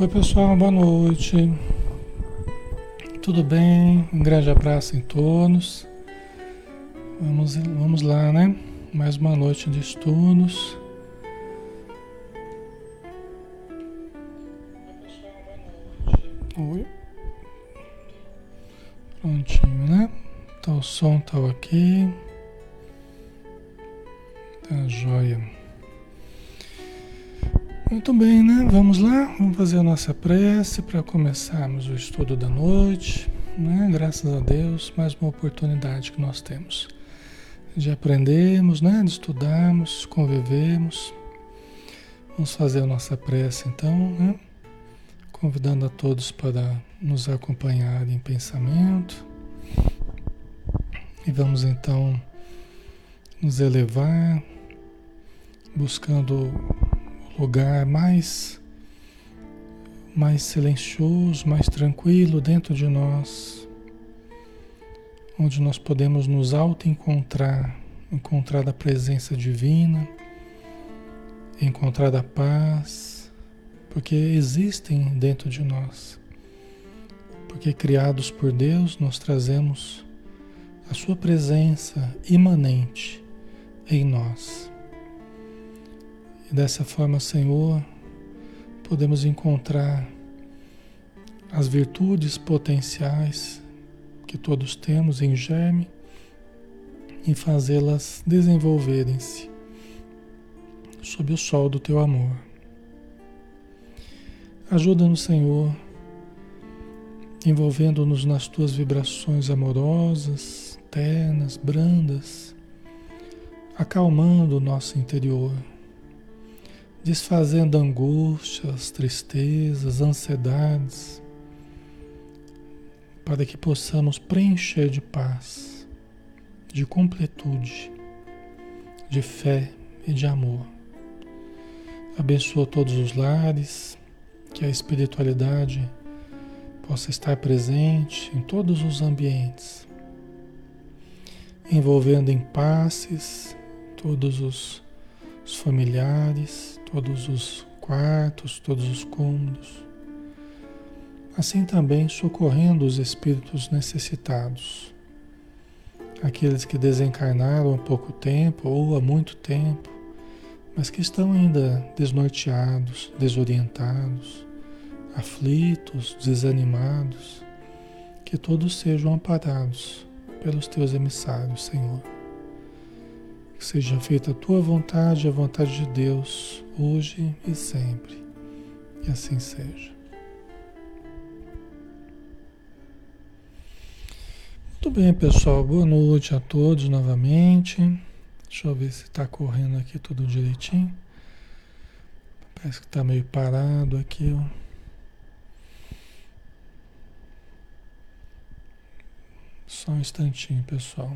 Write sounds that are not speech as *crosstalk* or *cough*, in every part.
Oi pessoal, boa noite. Tudo bem? Um grande abraço em todos. Vamos, vamos lá, né? Mais uma noite de estudos. Oi. Prontinho, né? Tá o som tá ok. Fazer a nossa prece para começarmos o estudo da noite, né? Graças a Deus, mais uma oportunidade que nós temos de aprendermos, né? De estudarmos, convivermos. Vamos fazer a nossa prece então, né? Convidando a todos para nos acompanhar em pensamento. E vamos então nos elevar, buscando lugar mais mais silencioso, mais tranquilo dentro de nós, onde nós podemos nos auto-encontrar, encontrar a presença divina, encontrar a paz, porque existem dentro de nós. Porque criados por Deus, nós trazemos a sua presença imanente em nós. E dessa forma, Senhor, podemos encontrar as virtudes potenciais que todos temos em germe e fazê-las desenvolverem-se sob o sol do teu amor. Ajuda-nos, Senhor, envolvendo-nos nas tuas vibrações amorosas, ternas, brandas, acalmando o nosso interior desfazendo angústias, tristezas, ansiedades, para que possamos preencher de paz, de completude, de fé e de amor. Abençoa todos os lares, que a espiritualidade possa estar presente em todos os ambientes, envolvendo em passes todos os, os familiares, todos os quartos, todos os cômodos. Assim também socorrendo os espíritos necessitados, aqueles que desencarnaram há pouco tempo ou há muito tempo, mas que estão ainda desnorteados, desorientados, aflitos, desanimados, que todos sejam amparados pelos teus emissários, Senhor. Seja feita a tua vontade, a vontade de Deus, hoje e sempre. Que assim seja. Muito bem, pessoal. Boa noite a todos novamente. Deixa eu ver se está correndo aqui tudo direitinho. Parece que está meio parado aqui, ó. Só um instantinho, pessoal.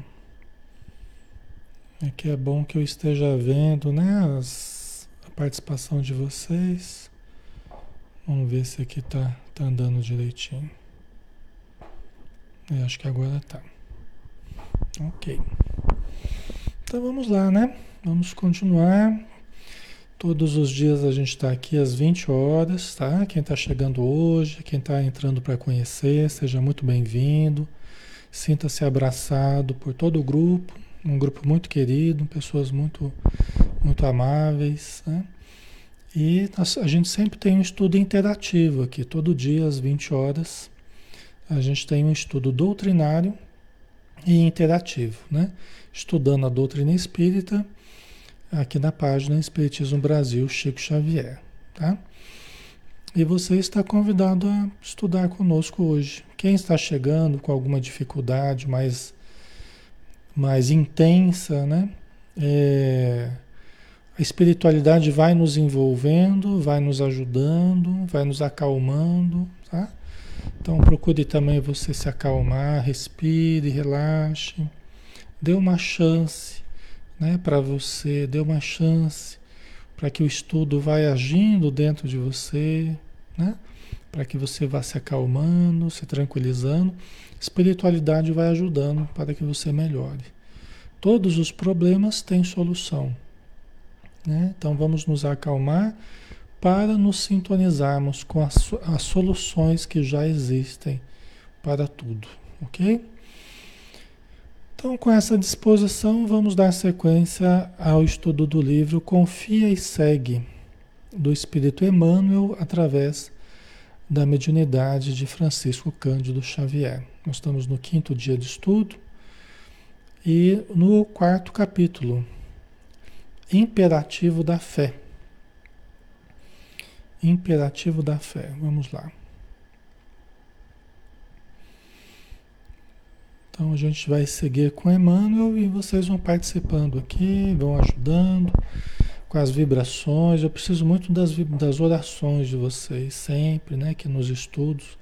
É que é bom que eu esteja vendo, né, as, a participação de vocês. Vamos ver se aqui tá, tá andando direitinho. Eu acho que agora tá. Ok. Então vamos lá, né? Vamos continuar. Todos os dias a gente está aqui às 20 horas, tá? Quem está chegando hoje, quem está entrando para conhecer, seja muito bem-vindo. Sinta-se abraçado por todo o grupo, um grupo muito querido, pessoas muito, muito amáveis, né? E a gente sempre tem um estudo interativo aqui, todo dia às 20 horas. A gente tem um estudo doutrinário e interativo, né? Estudando a doutrina espírita aqui na página Espiritismo Brasil Chico Xavier, tá? E você está convidado a estudar conosco hoje. Quem está chegando com alguma dificuldade, mais mais intensa, né? É, a espiritualidade vai nos envolvendo, vai nos ajudando, vai nos acalmando, tá? Então procure também você se acalmar, respire, relaxe, dê uma chance, né, para você, dê uma chance para que o estudo vai agindo dentro de você, né? Para que você vá se acalmando, se tranquilizando Espiritualidade vai ajudando para que você melhore. Todos os problemas têm solução. Né? Então vamos nos acalmar para nos sintonizarmos com as, as soluções que já existem para tudo, ok? Então, com essa disposição, vamos dar sequência ao estudo do livro Confia e Segue, do Espírito Emmanuel, através da mediunidade de Francisco Cândido Xavier. Nós estamos no quinto dia de estudo e no quarto capítulo, Imperativo da Fé. Imperativo da Fé. Vamos lá. Então a gente vai seguir com Emmanuel e vocês vão participando aqui, vão ajudando com as vibrações. Eu preciso muito das, das orações de vocês, sempre, né? Que nos estudos.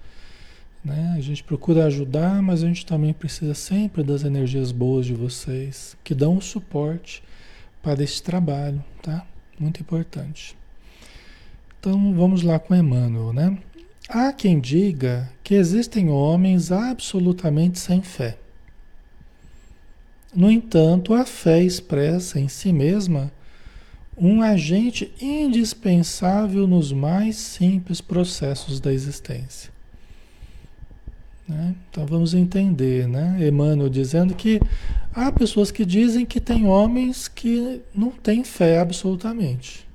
Né? A gente procura ajudar, mas a gente também precisa sempre das energias boas de vocês, que dão o suporte para esse trabalho, tá? Muito importante. Então vamos lá com Emmanuel, né? Há quem diga que existem homens absolutamente sem fé no entanto, a fé expressa em si mesma um agente indispensável nos mais simples processos da existência. Né? Então vamos entender, né? Emmanuel dizendo que há pessoas que dizem que tem homens que não têm fé absolutamente.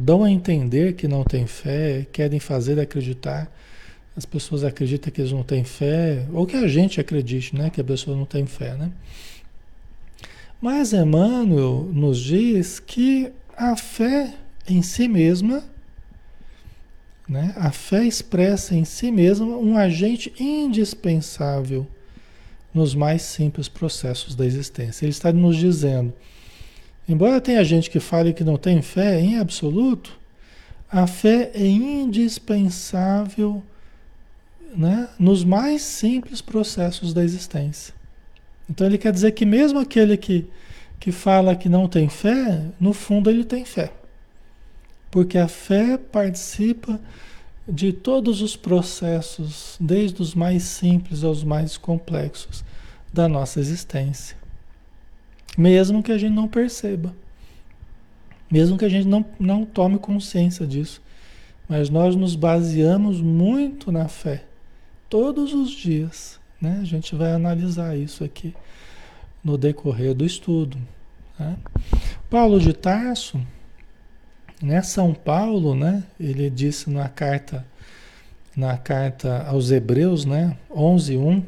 Dão a entender que não têm fé, querem fazer acreditar as pessoas acreditam que eles não têm fé, ou que a gente acredite, né, que a pessoa não tem fé, né? Mas Emmanuel nos diz que a fé em si mesma, né, a fé expressa em si mesma um agente indispensável nos mais simples processos da existência. Ele está nos dizendo, embora tenha gente que fale que não tem fé em absoluto, a fé é indispensável né, nos mais simples processos da existência. Então ele quer dizer que mesmo aquele que, que fala que não tem fé, no fundo ele tem fé. Porque a fé participa de todos os processos, desde os mais simples aos mais complexos da nossa existência. Mesmo que a gente não perceba. Mesmo que a gente não, não tome consciência disso. Mas nós nos baseamos muito na fé todos os dias. Né? A gente vai analisar isso aqui no decorrer do estudo. Né? Paulo de Tarso, né? São Paulo, né? Ele disse na carta na carta aos Hebreus, né? 11:1,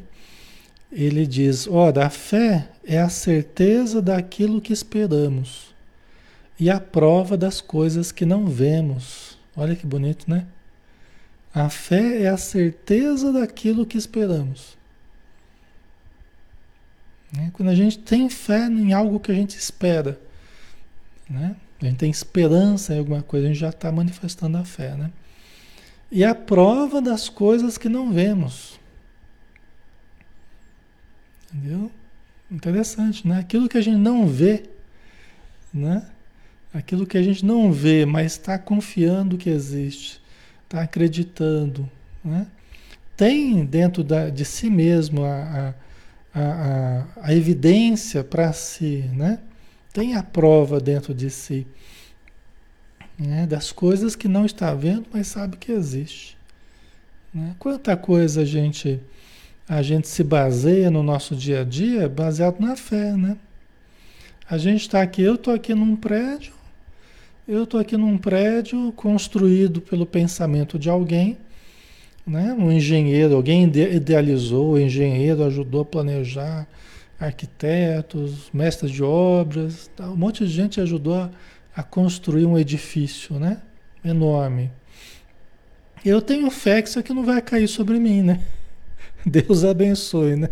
ele diz: "Ora, a fé é a certeza daquilo que esperamos e a prova das coisas que não vemos." Olha que bonito, né? A fé é a certeza daquilo que esperamos. Né? Quando a gente tem fé em algo que a gente espera, né? A gente tem esperança em alguma coisa, a gente já está manifestando a fé. Né? E a prova das coisas que não vemos. Entendeu? Interessante, né? Aquilo que a gente não vê, né? Aquilo que a gente não vê, mas está confiando que existe está acreditando. Né? Tem dentro da, de si mesmo a, a, a, a evidência para si, né? Tem a prova dentro de si né? das coisas que não está vendo, mas sabe que existe. Né? Quanta coisa a gente, a gente se baseia no nosso dia a dia baseado na fé, né? A gente está aqui, eu estou aqui num prédio, eu estou aqui num prédio construído pelo pensamento de alguém, né? um engenheiro, alguém idealizou, o engenheiro ajudou a planejar, arquitetos, mestres de obras, um monte de gente ajudou a, a construir um edifício né? enorme. Eu tenho fé que isso aqui não vai cair sobre mim, né? *laughs* Deus abençoe, né?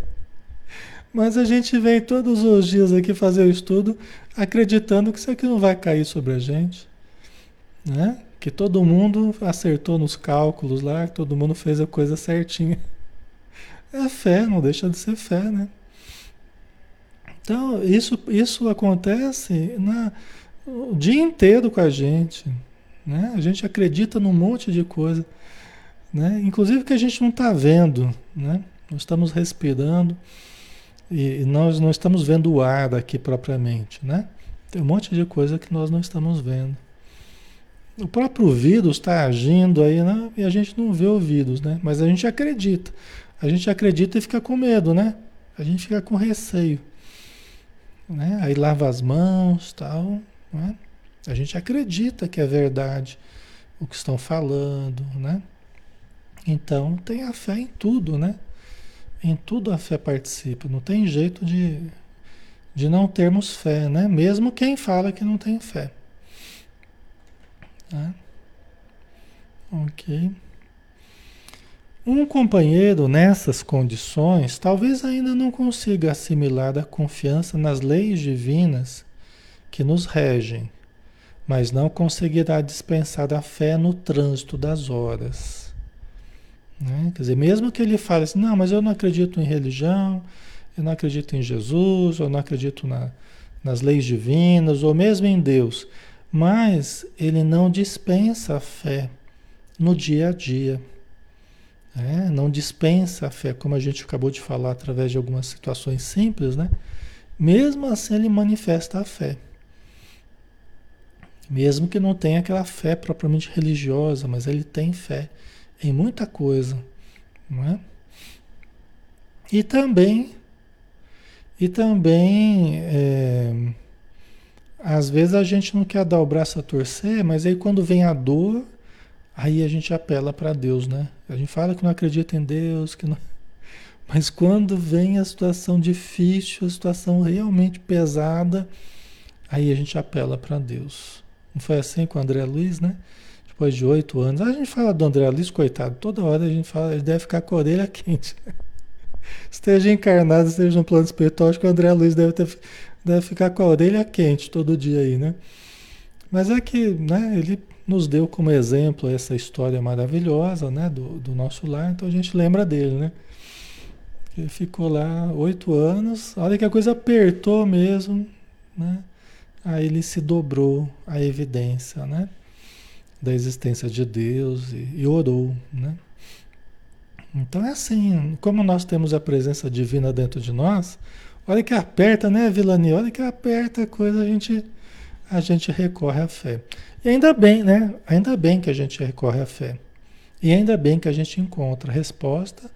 Mas a gente vem todos os dias aqui fazer o estudo acreditando que isso aqui não vai cair sobre a gente, né? Que todo mundo acertou nos cálculos lá, que todo mundo fez a coisa certinha. É fé, não deixa de ser fé, né? Então, isso, isso acontece na, o dia inteiro com a gente. Né? A gente acredita num monte de coisa. Né? Inclusive que a gente não está vendo. Né? Nós estamos respirando. E nós não estamos vendo o ar daqui propriamente, né? Tem um monte de coisa que nós não estamos vendo. O próprio vírus está agindo aí, né? E a gente não vê o vírus, né? Mas a gente acredita. A gente acredita e fica com medo, né? A gente fica com receio. Né? Aí lava as mãos tal. Né? A gente acredita que é verdade o que estão falando, né? Então tem a fé em tudo, né? Em tudo a fé participa. Não tem jeito de, de não termos fé, né? Mesmo quem fala que não tem fé. Tá? Ok. Um companheiro nessas condições talvez ainda não consiga assimilar a confiança nas leis divinas que nos regem, mas não conseguirá dispensar a fé no trânsito das horas. Né? Quer dizer, mesmo que ele fale assim, não, mas eu não acredito em religião, eu não acredito em Jesus, eu não acredito na, nas leis divinas, ou mesmo em Deus, mas ele não dispensa a fé no dia a dia. É, não dispensa a fé, como a gente acabou de falar através de algumas situações simples, né? Mesmo assim ele manifesta a fé. Mesmo que não tenha aquela fé propriamente religiosa, mas ele tem fé em muita coisa, não é? E também, e também, é, às vezes a gente não quer dar o braço a torcer, mas aí quando vem a dor, Aí a gente apela para Deus, né? A gente fala que não acredita em Deus, que não... *laughs* mas quando vem a situação difícil, a situação realmente pesada, aí a gente apela para Deus. Não foi assim com o André Luiz, né? Depois de oito anos. A gente fala do André Luiz, coitado, toda hora a gente fala, ele deve ficar com a orelha *laughs* quente. esteja encarnado, esteja no plano espiritual, acho que o André Luiz deve, ter, deve ficar com a orelha quente todo dia aí, né? Mas é que, né, ele nos deu como exemplo essa história maravilhosa né, do, do nosso lar, então a gente lembra dele, né? Ele ficou lá oito anos, a hora que a coisa apertou mesmo, né? Aí ele se dobrou à evidência, né? Da existência de Deus e, e orou, né? Então é assim, como nós temos a presença divina dentro de nós, olha que aperta, né, Vilani? Olha que aperta a coisa, a gente, a gente recorre à fé. E ainda bem, né? Ainda bem que a gente recorre à fé. E ainda bem que a gente encontra resposta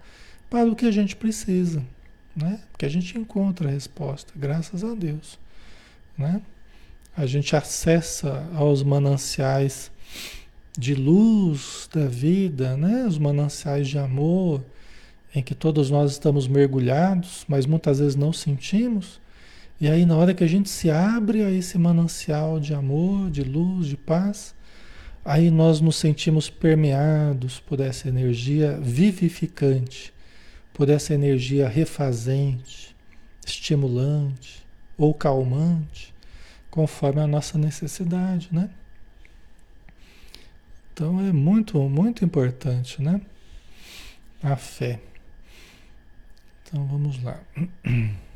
para o que a gente precisa, né? Que a gente encontra a resposta, graças a Deus, né? A gente acessa aos mananciais de luz da vida, né? Os mananciais de amor em que todos nós estamos mergulhados, mas muitas vezes não sentimos. E aí, na hora que a gente se abre a esse manancial de amor, de luz, de paz, aí nós nos sentimos permeados por essa energia vivificante, por essa energia refazente, estimulante ou calmante, conforme a nossa necessidade, né? Então é muito, muito importante, né? A fé. Então vamos lá. *clears throat*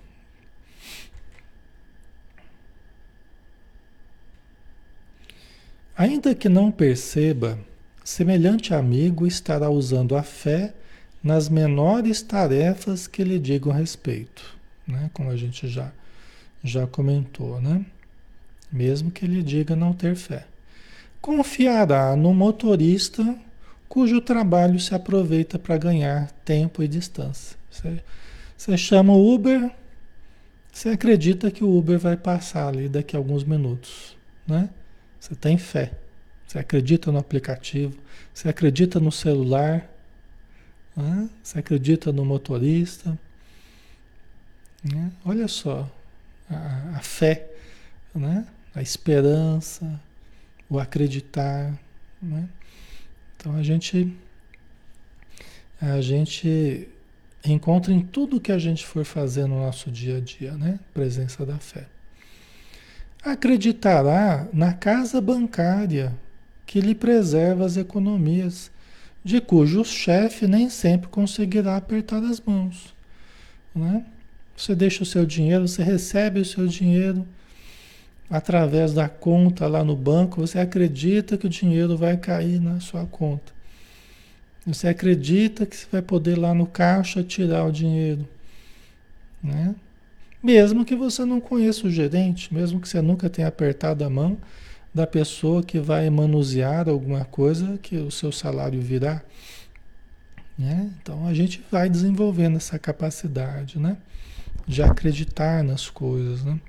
Ainda que não perceba, semelhante amigo estará usando a fé nas menores tarefas que lhe digam respeito, né? como a gente já, já comentou, né? mesmo que ele diga não ter fé. Confiará no motorista cujo trabalho se aproveita para ganhar tempo e distância. Você, você chama o Uber, você acredita que o Uber vai passar ali daqui a alguns minutos, né? Você tem fé. Você acredita no aplicativo. Você acredita no celular. Né? Você acredita no motorista. Né? Olha só a, a fé, né? a esperança, o acreditar. Né? Então a gente a gente encontra em tudo que a gente for fazer no nosso dia a dia, né? Presença da fé acreditará na casa bancária que lhe preserva as economias, de cujo chefe nem sempre conseguirá apertar as mãos. Né? Você deixa o seu dinheiro, você recebe o seu dinheiro através da conta lá no banco, você acredita que o dinheiro vai cair na sua conta. Você acredita que você vai poder lá no caixa tirar o dinheiro. Né? Mesmo que você não conheça o gerente, mesmo que você nunca tenha apertado a mão, da pessoa que vai manusear alguma coisa que o seu salário virá. Né? Então a gente vai desenvolvendo essa capacidade né? de acreditar nas coisas. Né?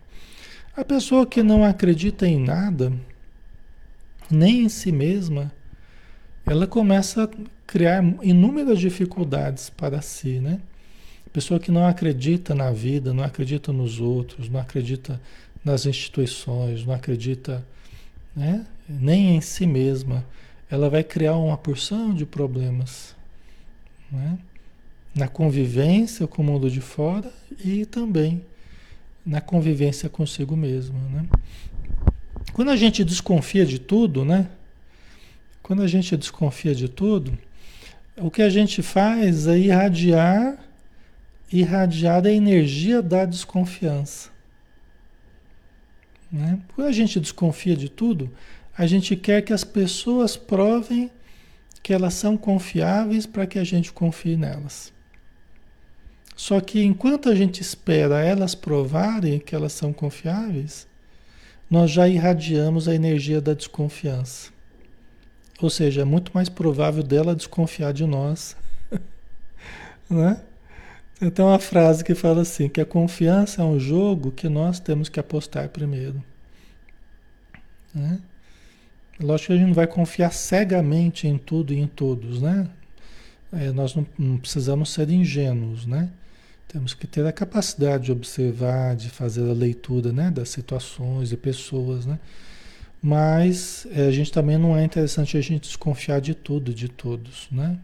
A pessoa que não acredita em nada, nem em si mesma, ela começa a criar inúmeras dificuldades para si, né? Pessoa que não acredita na vida, não acredita nos outros, não acredita nas instituições, não acredita né, nem em si mesma, ela vai criar uma porção de problemas né? na convivência com o mundo de fora e também na convivência consigo mesma. Né? Quando a gente desconfia de tudo, né? Quando a gente desconfia de tudo, o que a gente faz é irradiar, irradiar a energia da desconfiança. Né? Quando a gente desconfia de tudo, a gente quer que as pessoas provem que elas são confiáveis para que a gente confie nelas. Só que enquanto a gente espera elas provarem que elas são confiáveis, nós já irradiamos a energia da desconfiança. Ou seja, é muito mais provável dela desconfiar de nós. *laughs* né? Então a frase que fala assim, que a confiança é um jogo que nós temos que apostar primeiro. Né? Lógico que a gente não vai confiar cegamente em tudo e em todos, né? É, nós não, não, precisamos ser ingênuos, né? Temos que ter a capacidade de observar, de fazer a leitura né, das situações e pessoas, né? Mas é, a gente também não é interessante a gente desconfiar de tudo, de todos, né?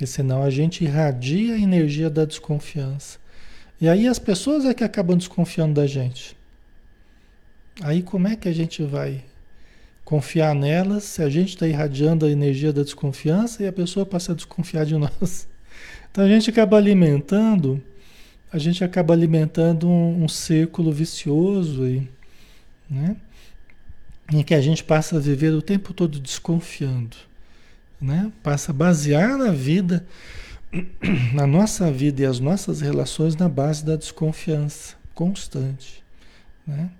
Porque senão a gente irradia a energia da desconfiança. E aí as pessoas é que acabam desconfiando da gente. Aí como é que a gente vai confiar nelas se a gente está irradiando a energia da desconfiança e a pessoa passa a desconfiar de nós? *laughs* Então a gente acaba alimentando, a gente acaba alimentando um, um círculo vicioso aí, né? em que a gente passa a viver o tempo todo desconfiando, né? Passa a basear a vida, *clears throat* na nossa vida e as nossas relações na base da desconfiança constante, né?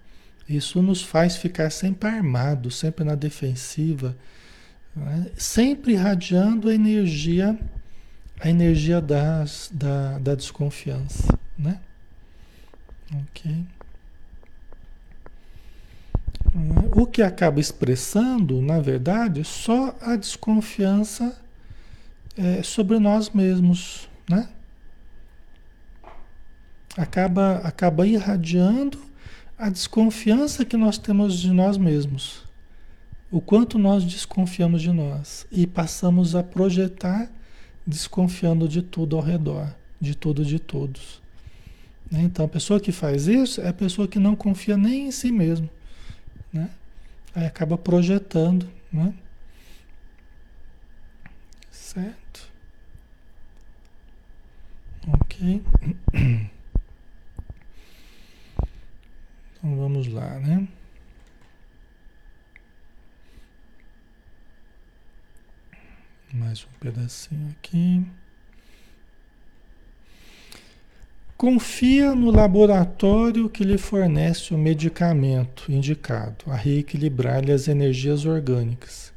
Isso nos faz ficar sempre armado, sempre na defensiva, né? sempre irradiando a energia, a energia das, da, da desconfiança, né? Ok. O que acaba expressando, na verdade, só a desconfiança é, sobre nós mesmos, né? Acaba, acaba irradiando a desconfiança que nós temos de nós mesmos. O quanto nós desconfiamos de nós e passamos a projetar desconfiando de tudo ao redor, de tudo de todos. Né? Então, a pessoa que faz isso é a pessoa que não confia nem em si mesmo né? Aí acaba projetando, né? Certo? Ok. *coughs* Então vamos lá, né? Mais um pedacinho aqui. Confia no laboratório que lhe fornece o medicamento indicado a reequilibrar-lhe as energias orgânicas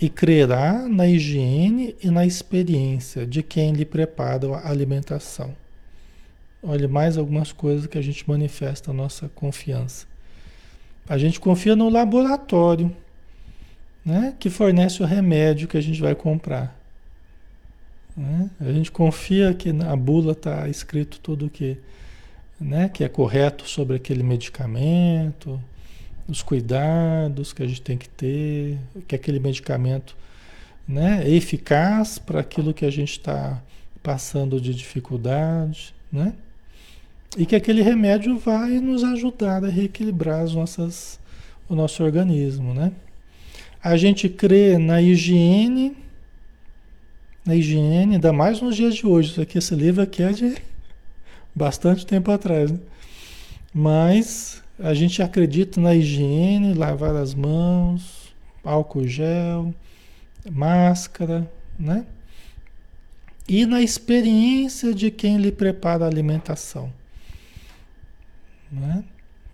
e crerá na higiene e na experiência de quem lhe prepara a alimentação. Olha, mais algumas coisas que a gente manifesta a nossa confiança. A gente confia no laboratório, né, que fornece o remédio que a gente vai comprar. Né? A gente confia que na bula está escrito tudo que, né, que é correto sobre aquele medicamento, os cuidados que a gente tem que ter, que aquele medicamento né, é eficaz para aquilo que a gente está passando de dificuldade, né? E que aquele remédio vai nos ajudar a reequilibrar as nossas, o nosso organismo, né? A gente crê na higiene na higiene, ainda mais nos dias de hoje. Isso aqui, esse livro aqui é de bastante tempo atrás, né? Mas a gente acredita na higiene, lavar as mãos, álcool gel, máscara, né? E na experiência de quem lhe prepara a alimentação. Né?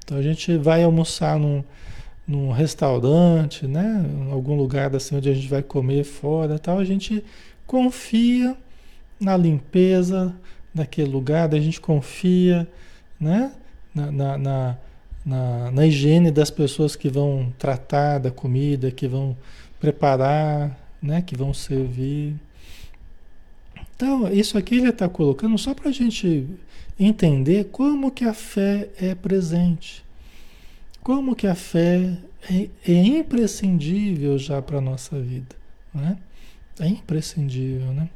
Então a gente vai almoçar num, num restaurante, né? Em algum lugar assim onde a gente vai comer fora tal, a gente confia na limpeza daquele lugar, a gente confia, né? Na, na, na, na, na higiene das pessoas que vão tratar da comida, que vão preparar, né? Que vão servir. Então, isso aqui ele está colocando só para a gente entender como que a fé é presente. Como que a fé é, é imprescindível já para a nossa vida. Né? É imprescindível, né?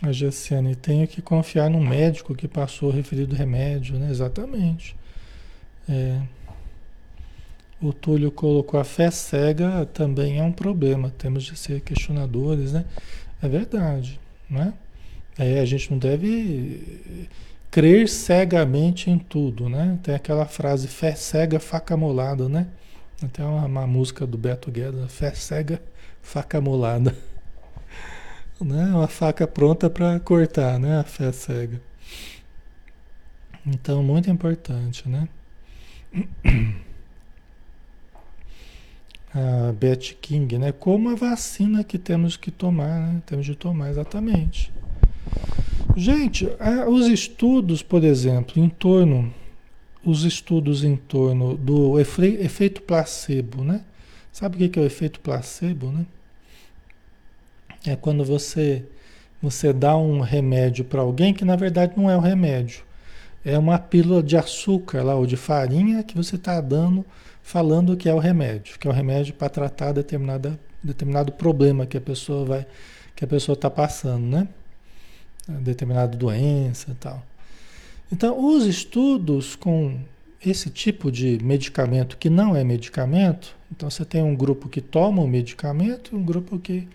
A Gessiane, tenho que confiar no médico que passou o referido remédio, né? Exatamente. É. O Túlio colocou a fé cega também é um problema. Temos de ser questionadores, né? É verdade, né? É, a gente não deve crer cegamente em tudo, né? Tem aquela frase fé cega, faca molada, né? Até uma, uma música do Beto Guedes, fé cega, faca molada. *laughs* né? Uma faca pronta para cortar, né? A fé cega. Então, muito importante, né? *clears throat* a Beth King, né? Como a vacina que temos que tomar, né? Temos de tomar exatamente. Gente, os estudos, por exemplo, em torno, os estudos em torno do efeito placebo, né? Sabe o que é o efeito placebo, né? É quando você você dá um remédio para alguém que na verdade não é o um remédio, é uma pílula de açúcar lá ou de farinha que você está dando falando que é o remédio, que é o remédio para tratar determinada, determinado problema que a pessoa vai, que a pessoa está passando, né? Determinada doença e tal. Então, os estudos com esse tipo de medicamento que não é medicamento, então você tem um grupo que toma o medicamento e um grupo que,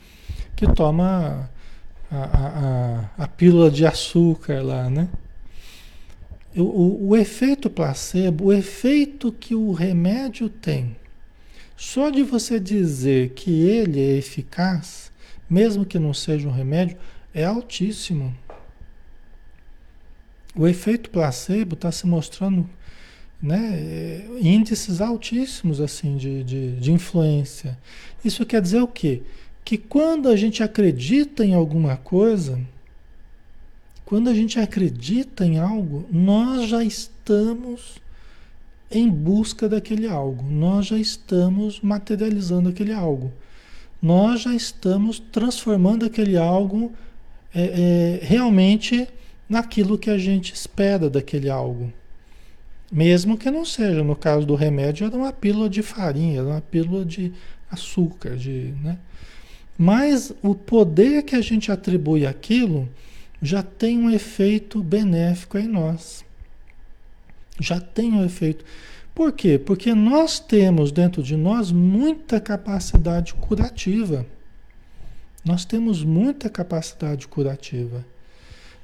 que toma a, a, a, a pílula de açúcar lá, né? o, o, o efeito placebo, o efeito que o remédio tem, só de você dizer que ele é eficaz, mesmo que não seja um remédio, é altíssimo. O efeito placebo está se mostrando né, índices altíssimos assim de, de, de influência. Isso quer dizer o quê? Que quando a gente acredita em alguma coisa, quando a gente acredita em algo, nós já estamos em busca daquele algo, nós já estamos materializando aquele algo, nós já estamos transformando aquele algo é, é, realmente naquilo que a gente espera daquele algo. Mesmo que não seja, no caso do remédio, era uma pílula de farinha, era uma pílula de açúcar, de, né? Mas o poder que a gente atribui àquilo já tem um efeito benéfico em nós. Já tem um efeito. Por quê? Porque nós temos dentro de nós muita capacidade curativa. Nós temos muita capacidade curativa.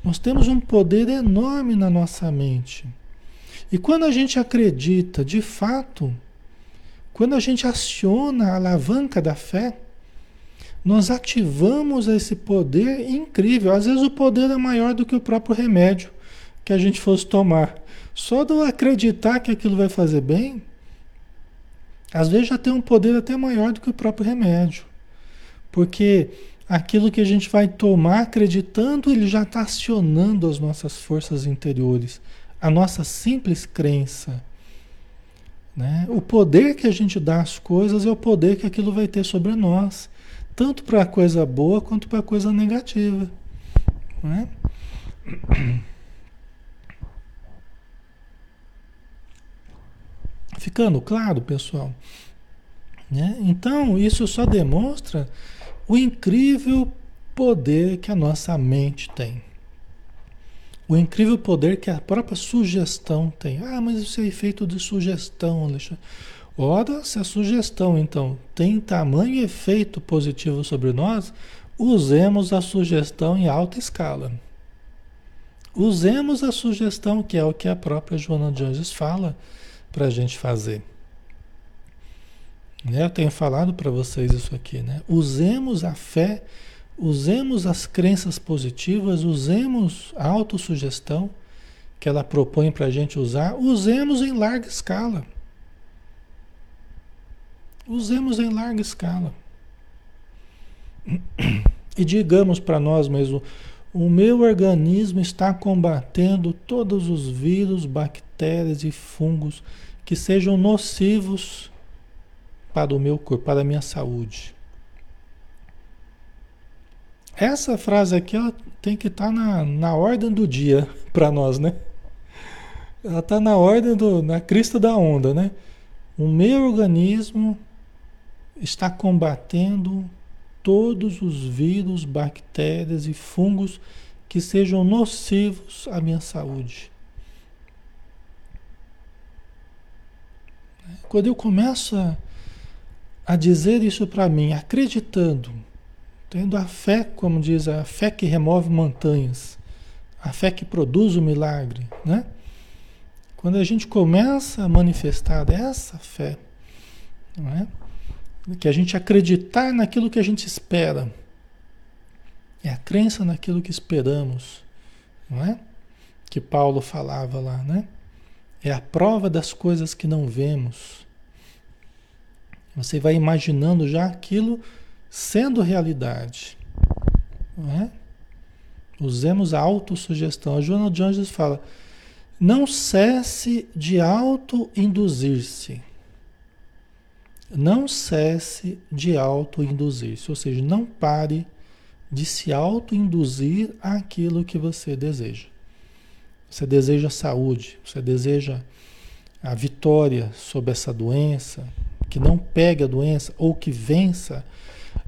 Nós temos um poder enorme na nossa mente. E quando a gente acredita, de fato, quando a gente aciona a alavanca da fé, nós ativamos esse poder incrível. Às vezes o poder é maior do que o próprio remédio que a gente fosse tomar. Só de acreditar que aquilo vai fazer bem, às vezes já tem um poder até maior do que o próprio remédio. Porque aquilo que a gente vai tomar acreditando, ele já está acionando as nossas forças interiores, a nossa simples crença. Né? O poder que a gente dá às coisas é o poder que aquilo vai ter sobre nós tanto para coisa boa quanto para coisa negativa. Né? Ficando claro, pessoal? Né? Então, isso só demonstra o incrível poder que a nossa mente tem. O incrível poder que a própria sugestão tem. Ah, mas isso é feito de sugestão, Alexandre. Ora, se a sugestão então tem tamanho efeito positivo sobre nós, usemos a sugestão em alta escala. Usemos a sugestão, que é o que a própria Joana de Anjos fala para a gente fazer. Né? Eu tenho falado para vocês isso aqui, né? Usemos a fé, usemos as crenças positivas, usemos a autossugestão, que ela propõe para a gente usar, usemos em larga escala. Usemos em larga escala. E digamos para nós mesmos: o meu organismo está combatendo todos os vírus, bactérias e fungos que sejam nocivos para o meu corpo, para a minha saúde. Essa frase aqui ela tem que estar tá na, na ordem do dia *laughs* para nós, né? Ela está na ordem do, na crista da onda, né? O meu organismo está combatendo todos os vírus, bactérias e fungos que sejam nocivos à minha saúde. Quando eu começo a, a dizer isso para mim, acreditando, Tendo a fé, como diz, a fé que remove montanhas, a fé que produz o milagre, né? Quando a gente começa a manifestar essa fé, é? que a gente acreditar naquilo que a gente espera, é a crença naquilo que esperamos, não é? Que Paulo falava lá, né? É a prova das coisas que não vemos. Você vai imaginando já aquilo sendo realidade. Não é? Usemos a autossugestão. A Joana de Anjos fala: não cesse de auto-induzir-se. Não cesse de auto-induzir-se. Ou seja, não pare de se auto-induzir àquilo que você deseja. Você deseja saúde, você deseja a vitória sobre essa doença, que não pegue a doença ou que vença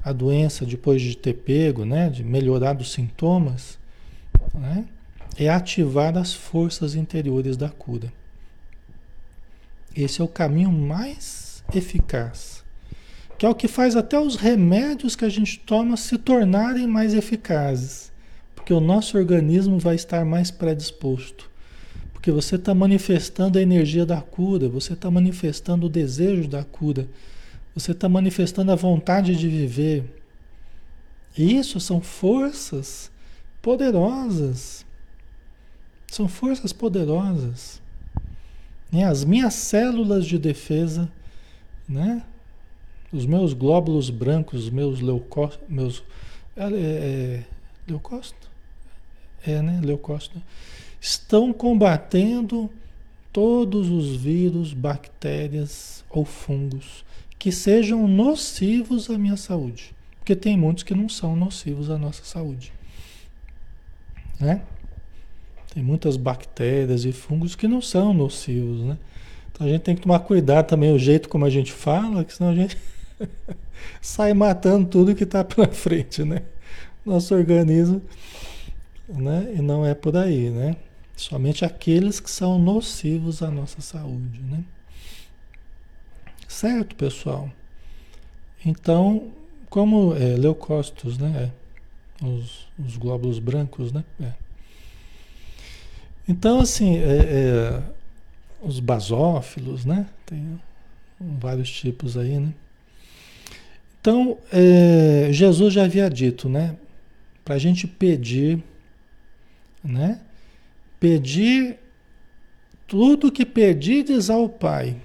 a doença depois de ter pego, né, de melhorar dos sintomas, né, é ativar as forças interiores da cura. Esse é o caminho mais eficaz, que é o que faz até os remédios que a gente toma se tornarem mais eficazes, porque o nosso organismo vai estar mais predisposto. Porque você está manifestando a energia da cura, você está manifestando o desejo da cura você está manifestando a vontade de viver. Isso são forças poderosas. São forças poderosas. Né? As minhas células de defesa, né? os meus glóbulos brancos, os meus leucócitos, meus é, é, é, leucócito? É, né? Leucócito. Estão combatendo todos os vírus, bactérias ou fungos que sejam nocivos à minha saúde. Porque tem muitos que não são nocivos à nossa saúde. Né? Tem muitas bactérias e fungos que não são nocivos, né? Então a gente tem que tomar cuidado também o jeito como a gente fala, que senão a gente *laughs* sai matando tudo que está pela frente, né? Nosso organismo, né? E não é por aí, né? Somente aqueles que são nocivos à nossa saúde, né? Certo, pessoal? Então, como é, leucócitos, né? É, os, os, glóbulos brancos, né? É. Então, assim, é, é, os basófilos, né? Tem vários tipos aí, né? Então, é, Jesus já havia dito, né? Para a gente pedir, né? Pedir tudo que pedides ao Pai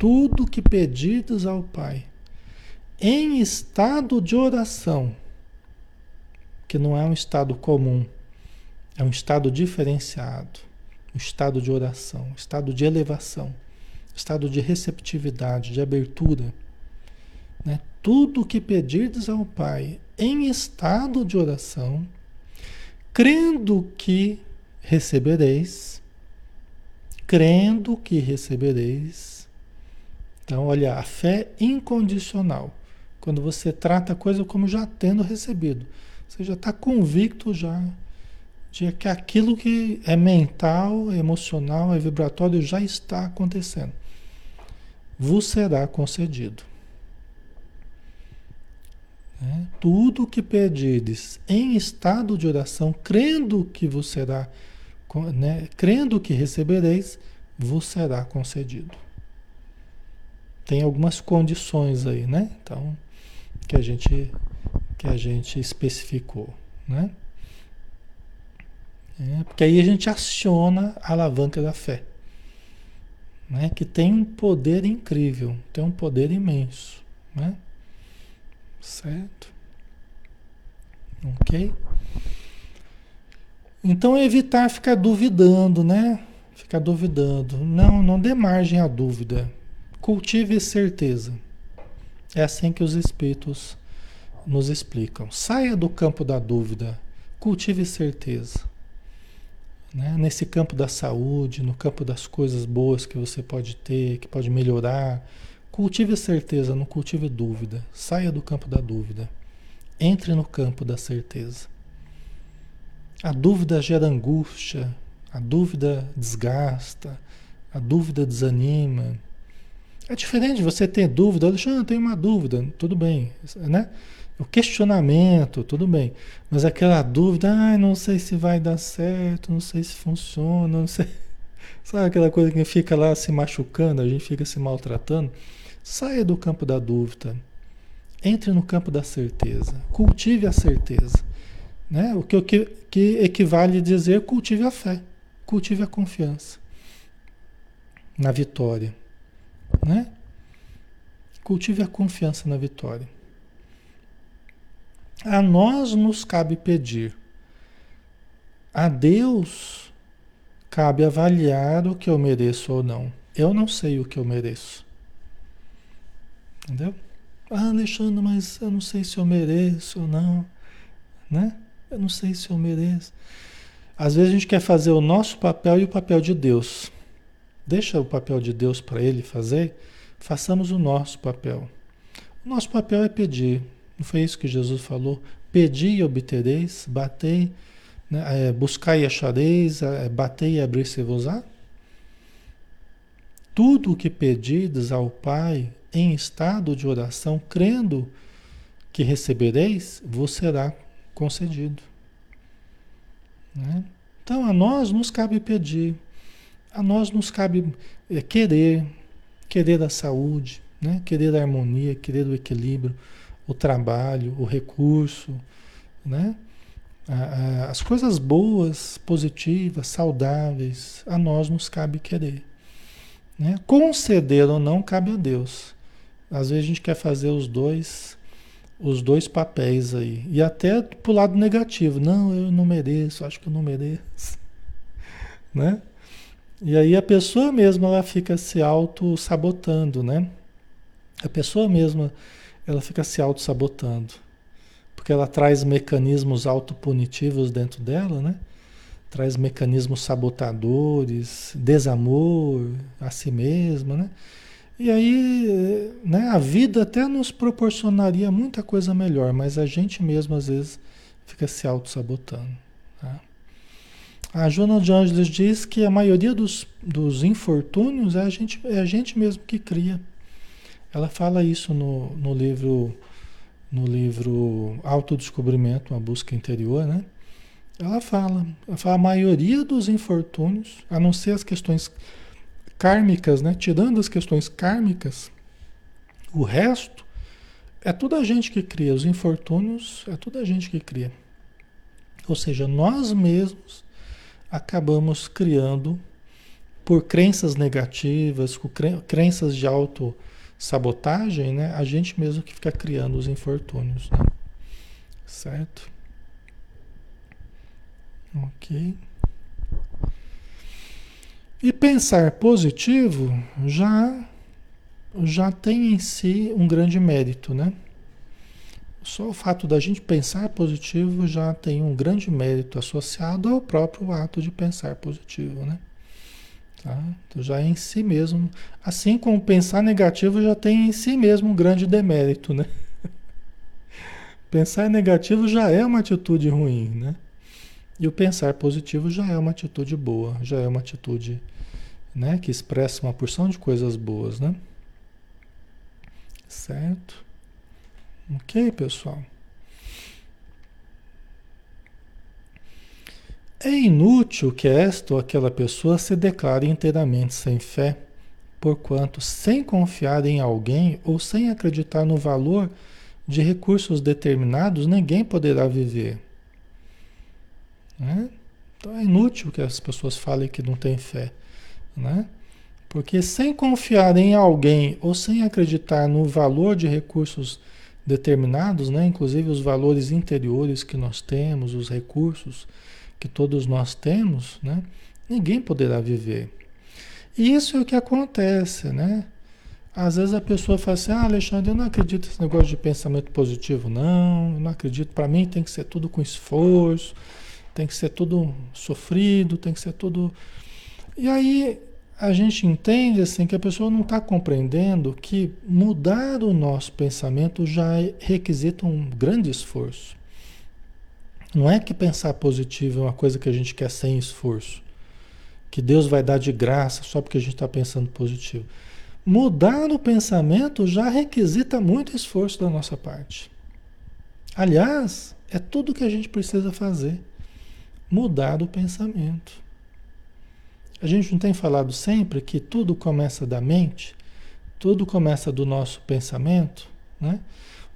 tudo que pedidos ao Pai, em estado de oração, que não é um estado comum, é um estado diferenciado, um estado de oração, um estado de elevação, um estado de receptividade, de abertura. Né? Tudo que pedirdes ao Pai em estado de oração, crendo que recebereis, crendo que recebereis, então, olha, a fé incondicional. Quando você trata a coisa como já tendo recebido. Você já está convicto já de que aquilo que é mental, é emocional, é vibratório já está acontecendo. Vos será concedido. É, tudo que pedides em estado de oração, crendo que vos será, né, crendo que recebereis, vos será concedido tem algumas condições aí, né? Então, que a gente que a gente especificou, né? É, porque aí a gente aciona a alavanca da fé, né? que tem um poder incrível, tem um poder imenso. Né? Certo? Ok? Então evitar ficar duvidando, né? Ficar duvidando. Não, não dê margem à dúvida. Cultive certeza. É assim que os espíritos nos explicam. Saia do campo da dúvida. Cultive certeza. Né? Nesse campo da saúde, no campo das coisas boas que você pode ter, que pode melhorar. Cultive certeza, não cultive dúvida. Saia do campo da dúvida. Entre no campo da certeza. A dúvida gera angústia, a dúvida desgasta, a dúvida desanima. É diferente você ter dúvida, Alexandre, eu tenho uma dúvida, tudo bem, né? O questionamento, tudo bem. Mas aquela dúvida, ah, não sei se vai dar certo, não sei se funciona, não sei. *laughs* Sabe aquela coisa que fica lá se machucando, a gente fica se maltratando? Saia do campo da dúvida. Entre no campo da certeza. Cultive a certeza. Né? O que, que, que equivale a dizer cultive a fé, cultive a confiança na vitória. Né? Cultive a confiança na vitória. A nós nos cabe pedir. A Deus cabe avaliar o que eu mereço ou não. Eu não sei o que eu mereço. Entendeu? Ah, Alexandre, mas eu não sei se eu mereço ou não. Né? Eu não sei se eu mereço. Às vezes a gente quer fazer o nosso papel e o papel de Deus. Deixa o papel de Deus para Ele fazer, façamos o nosso papel. O nosso papel é pedir. Não foi isso que Jesus falou? Pedi e obtereis, batei, né? é, buscai e achareis, é, batei e abrir-se-vos-á. Tudo o que pedides ao Pai em estado de oração, crendo que recebereis, vos será concedido. Né? Então a nós nos cabe pedir, a nós nos cabe é, querer, querer a saúde, né? querer a harmonia, querer o equilíbrio, o trabalho, o recurso, né? as coisas boas, positivas, saudáveis, a nós nos cabe querer. Né? Conceder ou não cabe a Deus. Às vezes a gente quer fazer os dois os dois papéis aí. E até pro lado negativo. Não, eu não mereço, acho que eu não mereço. *laughs* Né? E aí a pessoa mesma ela fica se auto-sabotando, né? A pessoa mesma ela fica se auto-sabotando. Porque ela traz mecanismos autopunitivos dentro dela, né? Traz mecanismos sabotadores, desamor a si mesma, né? E aí, né, a vida até nos proporcionaria muita coisa melhor, mas a gente mesmo às vezes fica se auto-sabotando. Tá? A Joana de Ângeles diz que a maioria dos, dos infortúnios é a, gente, é a gente mesmo que cria. Ela fala isso no, no livro no livro Autodescobrimento, uma busca interior, né? Ela fala, ela fala a maioria dos infortúnios, a não ser as questões kármicas, né? Tirando as questões kármicas, o resto é toda a gente que cria. Os infortúnios é toda a gente que cria. Ou seja, nós mesmos acabamos criando por crenças negativas, por crenças de auto-sabotagem, né? A gente mesmo que fica criando os infortúnios, né? Certo? Ok. E pensar positivo já já tem em si um grande mérito, né? Só o fato da gente pensar positivo já tem um grande mérito associado ao próprio ato de pensar positivo, né? Tá? Então já é em si mesmo, assim como pensar negativo já tem em si mesmo um grande demérito, né? *laughs* pensar negativo já é uma atitude ruim, né? E o pensar positivo já é uma atitude boa, já é uma atitude né, que expressa uma porção de coisas boas, né? Certo? Ok, pessoal? É inútil que esta ou aquela pessoa se declare inteiramente sem fé, porquanto, sem confiar em alguém ou sem acreditar no valor de recursos determinados, ninguém poderá viver. Né? Então é inútil que as pessoas falem que não têm fé, né? Porque sem confiar em alguém ou sem acreditar no valor de recursos determinados, né? inclusive os valores interiores que nós temos, os recursos que todos nós temos, né? ninguém poderá viver. E isso é o que acontece, né? Às vezes a pessoa fala assim, ah, Alexandre, eu não acredito nesse negócio de pensamento positivo, não, eu não acredito, para mim tem que ser tudo com esforço, tem que ser tudo sofrido, tem que ser tudo. E aí a gente entende assim que a pessoa não está compreendendo que mudar o nosso pensamento já requisita um grande esforço. Não é que pensar positivo é uma coisa que a gente quer sem esforço, que Deus vai dar de graça só porque a gente está pensando positivo. Mudar o pensamento já requisita muito esforço da nossa parte. Aliás, é tudo que a gente precisa fazer: mudar o pensamento. A gente não tem falado sempre que tudo começa da mente, tudo começa do nosso pensamento, né?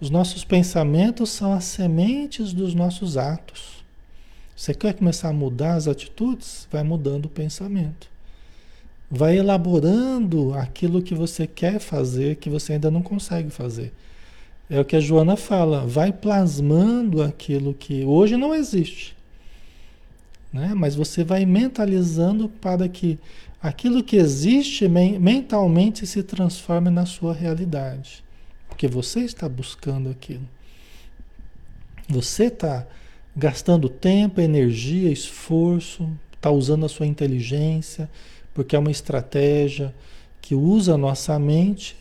Os nossos pensamentos são as sementes dos nossos atos. Você quer começar a mudar as atitudes? Vai mudando o pensamento. Vai elaborando aquilo que você quer fazer que você ainda não consegue fazer. É o que a Joana fala, vai plasmando aquilo que hoje não existe. Né? Mas você vai mentalizando para que aquilo que existe mentalmente se transforme na sua realidade. Porque você está buscando aquilo. Você está gastando tempo, energia, esforço, está usando a sua inteligência, porque é uma estratégia que usa a nossa mente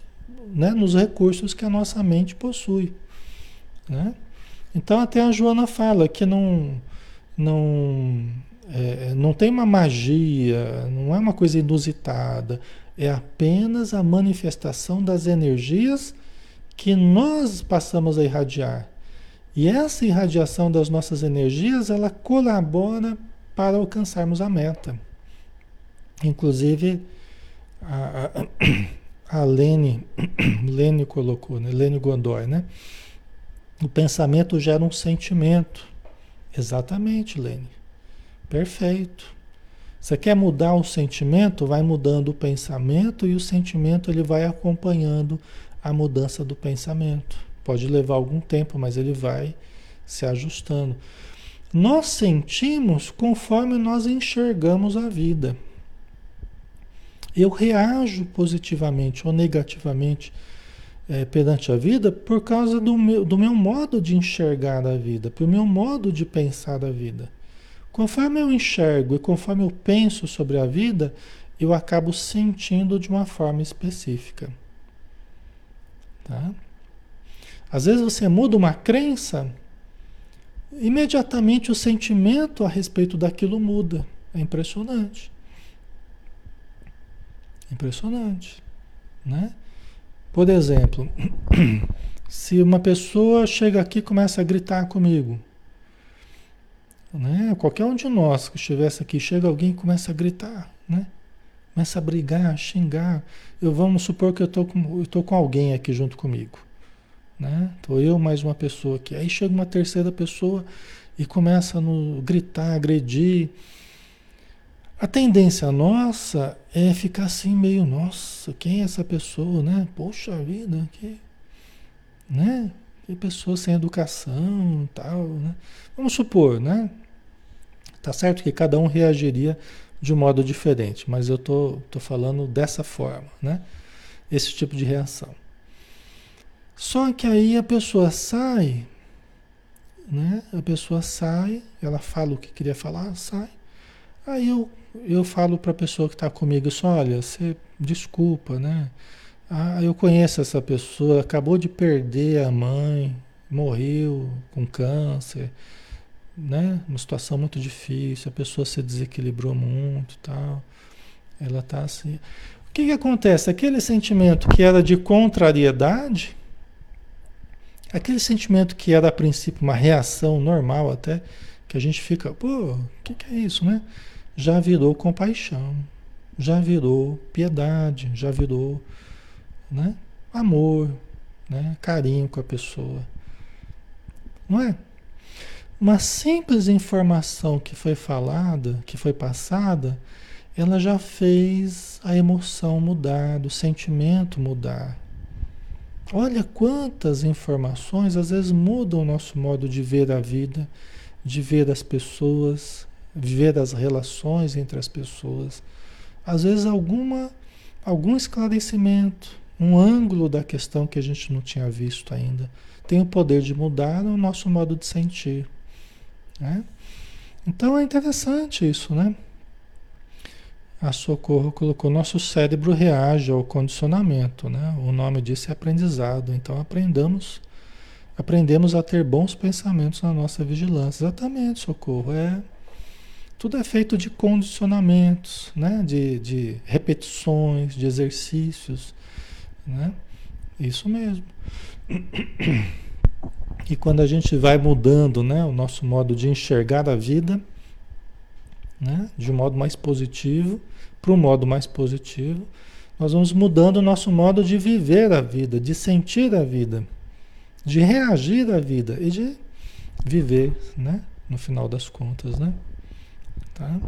né, nos recursos que a nossa mente possui. Né? Então até a Joana fala que não não, é, não tem uma magia, não é uma coisa inusitada, é apenas a manifestação das energias que nós passamos a irradiar. E essa irradiação das nossas energias, ela colabora para alcançarmos a meta. Inclusive, a, a, a Lene, *coughs* Lene colocou, né? Lene Gondor, né? O pensamento gera um sentimento. Exatamente, Lene. Perfeito. Você quer mudar o sentimento? Vai mudando o pensamento e o sentimento ele vai acompanhando a mudança do pensamento. Pode levar algum tempo, mas ele vai se ajustando. Nós sentimos conforme nós enxergamos a vida. Eu reajo positivamente ou negativamente é, perante a vida por causa do meu, do meu modo de enxergar a vida, pelo meu modo de pensar a vida. Conforme eu enxergo e conforme eu penso sobre a vida, eu acabo sentindo de uma forma específica. Tá? Às vezes você muda uma crença, imediatamente o sentimento a respeito daquilo muda. É impressionante. Impressionante, né? Por exemplo, *clears throat* se uma pessoa chega aqui e começa a gritar comigo, né? Qualquer um de nós que estivesse aqui, chega alguém e começa a gritar, né? Começa a brigar, xingar. Eu vamos supor que eu estou com, eu tô com alguém aqui junto comigo, né? Eu mais uma pessoa aqui. Aí chega uma terceira pessoa e começa a gritar, agredir. A tendência nossa é ficar assim meio, nossa, quem é essa pessoa, né? Poxa vida, que, né? Que pessoa sem educação, tal, né? Vamos supor, né? Tá certo que cada um reagiria de um modo diferente, mas eu tô, tô falando dessa forma, né? Esse tipo de reação. Só que aí a pessoa sai, né? A pessoa sai, ela fala o que queria falar, sai. Aí eu eu falo para a pessoa que está comigo, só, olha, você desculpa, né? Ah, eu conheço essa pessoa, acabou de perder a mãe, morreu com câncer, né? Uma situação muito difícil, a pessoa se desequilibrou muito, tal. Ela está assim. O que, que acontece? Aquele sentimento que era de contrariedade, aquele sentimento que era a princípio uma reação normal até, que a gente fica, pô, o que, que é isso, né? Já virou compaixão, já virou piedade, já virou né, amor, né, carinho com a pessoa. Não é? uma simples informação que foi falada, que foi passada, ela já fez a emoção mudar, o sentimento mudar. Olha quantas informações às vezes mudam o nosso modo de ver a vida, de ver as pessoas, de ver as relações entre as pessoas. Às vezes alguma algum esclarecimento, um ângulo da questão que a gente não tinha visto ainda, tem o poder de mudar o nosso modo de sentir. Né? Então é interessante isso, né? A Socorro colocou: nosso cérebro reage ao condicionamento, né? O nome disso é aprendizado. Então aprendamos, aprendemos a ter bons pensamentos na nossa vigilância. Exatamente, Socorro. É, tudo é feito de condicionamentos, né? De, de repetições, de exercícios, né? Isso mesmo. *clears throat* E quando a gente vai mudando, né, o nosso modo de enxergar a vida, né, de um modo mais positivo, para um modo mais positivo, nós vamos mudando o nosso modo de viver a vida, de sentir a vida, de reagir à vida e de viver, né? No final das contas, né? Tá?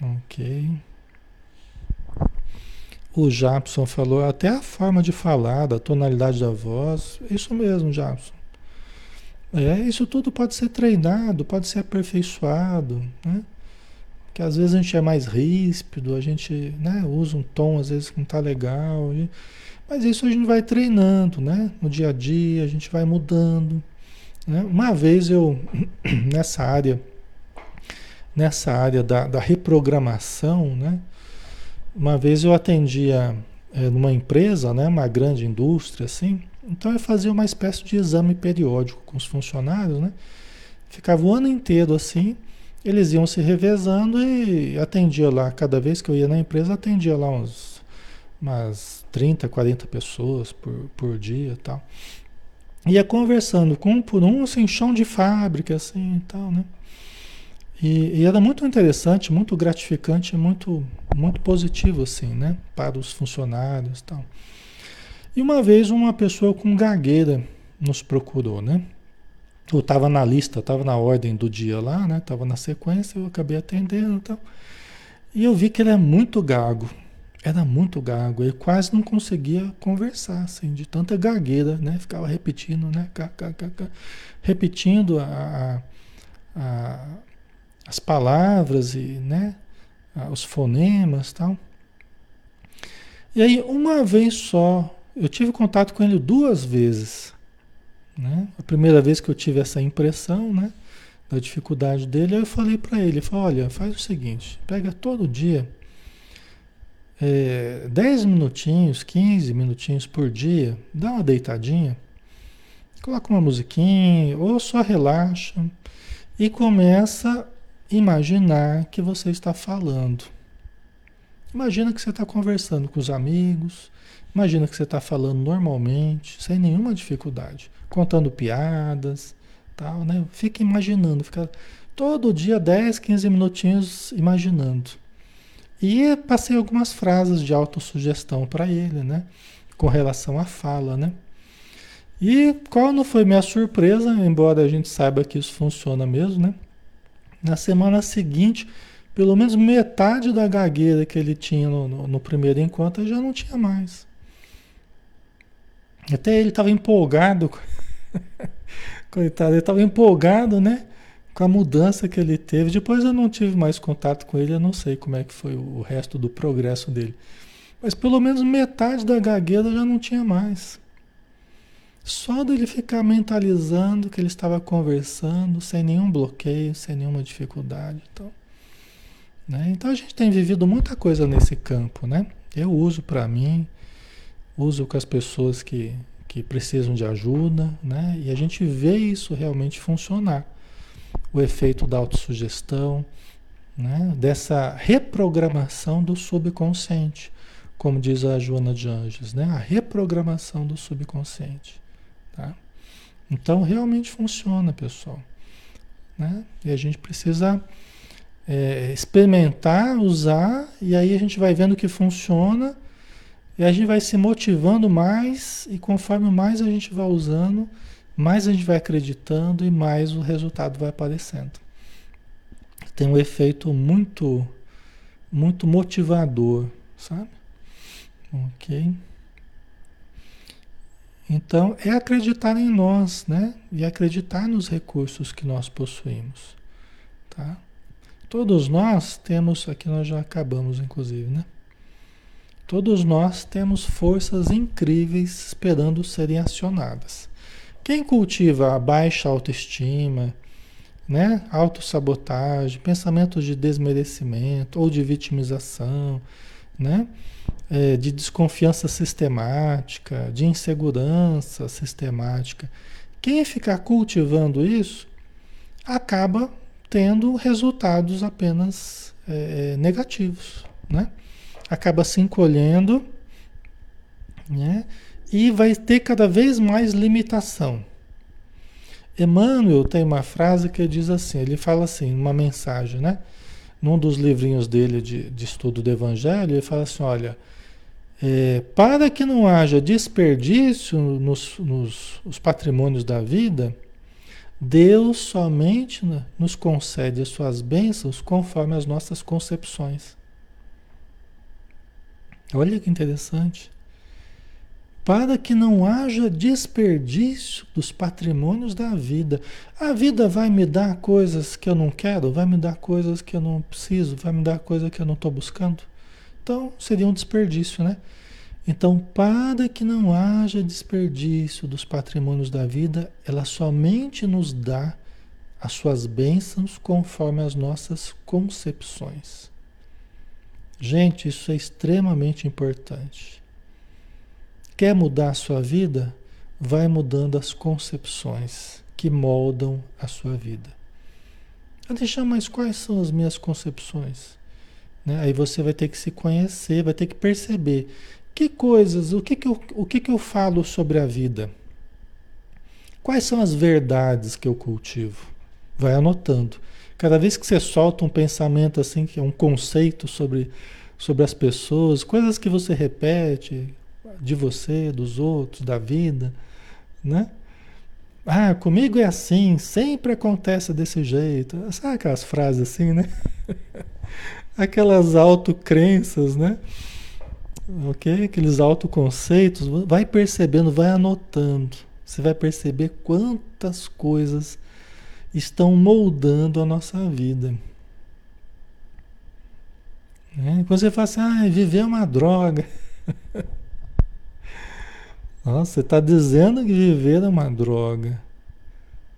Ok. O Japson falou até a forma de falar, da tonalidade da voz. Isso mesmo, Japson. É, isso tudo pode ser treinado, pode ser aperfeiçoado, né? que às vezes a gente é mais ríspido, a gente né, usa um tom às vezes que não está legal, mas isso a gente vai treinando, né? No dia a dia a gente vai mudando. Né? Uma vez eu *clears throat* nessa área, nessa área da, da reprogramação, né? Uma vez eu atendia é, numa empresa, né, uma grande indústria assim, então eu fazia uma espécie de exame periódico com os funcionários, né? Ficava o ano inteiro assim eles iam se revezando e atendia lá, cada vez que eu ia na empresa, atendia lá uns, umas 30, 40 pessoas por, por dia e tal. Ia conversando com um por um, assim, chão de fábrica, assim e tal, né? E, e, era muito interessante, muito gratificante, muito, muito positivo, assim, né? Para os funcionários e tal. E uma vez uma pessoa com gagueira nos procurou, né? eu estava na lista, estava na ordem do dia lá, né? Estava na sequência, eu acabei atendendo e tal. E eu vi que ele é muito gago. Era muito gago. Ele quase não conseguia conversar, assim, de tanta gagueira, né? Ficava repetindo, né? Repetindo a, a, as palavras e, né? Os fonemas tal. E aí, uma vez só, eu tive contato com ele duas vezes. Né? A primeira vez que eu tive essa impressão, né, da dificuldade dele, eu falei para ele, falei, olha, faz o seguinte, pega todo dia é, 10 minutinhos, 15 minutinhos por dia, dá uma deitadinha, coloca uma musiquinha, ou só relaxa e começa imaginar que você está falando. Imagina que você está conversando com os amigos, imagina que você está falando normalmente, sem nenhuma dificuldade contando piadas, tal, né? Fica imaginando, fica todo dia 10, 15 minutinhos imaginando. E passei algumas frases de autossugestão para ele, né? Com relação à fala, né? E qual não foi minha surpresa, embora a gente saiba que isso funciona mesmo, né? Na semana seguinte, pelo menos metade da gagueira que ele tinha no, no, no primeiro encontro já não tinha mais. Até ele estava empolgado *laughs* Coitado, ele estava empolgado, né? Com a mudança que ele teve. Depois eu não tive mais contato com ele, eu não sei como é que foi o resto do progresso dele. Mas pelo menos metade da gagueira já não tinha mais. Só dele ficar mentalizando que ele estava conversando, sem nenhum bloqueio, sem nenhuma dificuldade. Então, né? então a gente tem vivido muita coisa nesse campo, né? Eu uso para mim, uso com as pessoas que, que precisam de ajuda, né? E a gente vê isso realmente funcionar. O efeito da autossugestão, né? dessa reprogramação do subconsciente, como diz a Joana de Anjos, né? A reprogramação do subconsciente, tá? Então realmente funciona, pessoal, né? E a gente precisa é, experimentar, usar, e aí a gente vai vendo que funciona e a gente vai se motivando mais, e conforme mais a gente vai usando, mais a gente vai acreditando e mais o resultado vai aparecendo. Tem um efeito muito, muito motivador, sabe? Ok? Então, é acreditar em nós, né? E acreditar nos recursos que nós possuímos, tá? Todos nós temos, aqui nós já acabamos inclusive, né? Todos nós temos forças incríveis esperando serem acionadas. Quem cultiva a baixa autoestima, né? autossabotagem, pensamentos de desmerecimento ou de vitimização, né? É, de desconfiança sistemática, de insegurança sistemática. Quem ficar cultivando isso acaba tendo resultados apenas é, negativos, né? Acaba se encolhendo, né? E vai ter cada vez mais limitação. Emmanuel tem uma frase que diz assim, ele fala assim, uma mensagem, né? Num dos livrinhos dele de, de estudo do Evangelho, ele fala assim, olha, é, para que não haja desperdício nos, nos, patrimônios da vida, Deus somente né, nos concede as suas bênçãos conforme as nossas concepções. Olha que interessante. Para que não haja desperdício dos patrimônios da vida. A vida vai me dar coisas que eu não quero, vai me dar coisas que eu não preciso, vai me dar coisas que eu não estou buscando. Então seria um desperdício, né? Então, para que não haja desperdício dos patrimônios da vida, ela somente nos dá as suas bênçãos conforme as nossas concepções. Gente, isso é extremamente importante. Quer mudar a sua vida? Vai mudando as concepções que moldam a sua vida. A deixar, mas quais são as minhas concepções? Né? Aí você vai ter que se conhecer, vai ter que perceber que coisas, o que, que, eu, o que, que eu falo sobre a vida? Quais são as verdades que eu cultivo? Vai anotando. Cada vez que você solta um pensamento assim, que é um conceito sobre, sobre as pessoas, coisas que você repete de você, dos outros, da vida, né? Ah, comigo é assim, sempre acontece desse jeito. Sabe aquelas frases assim, né? *laughs* Aquelas autocrenças, né? ok? Aqueles autoconceitos, vai percebendo, vai anotando. Você vai perceber quantas coisas estão moldando a nossa vida. Né? Quando você fala assim, ah, viver é uma droga. *laughs* Nossa, você está dizendo que viver é uma droga.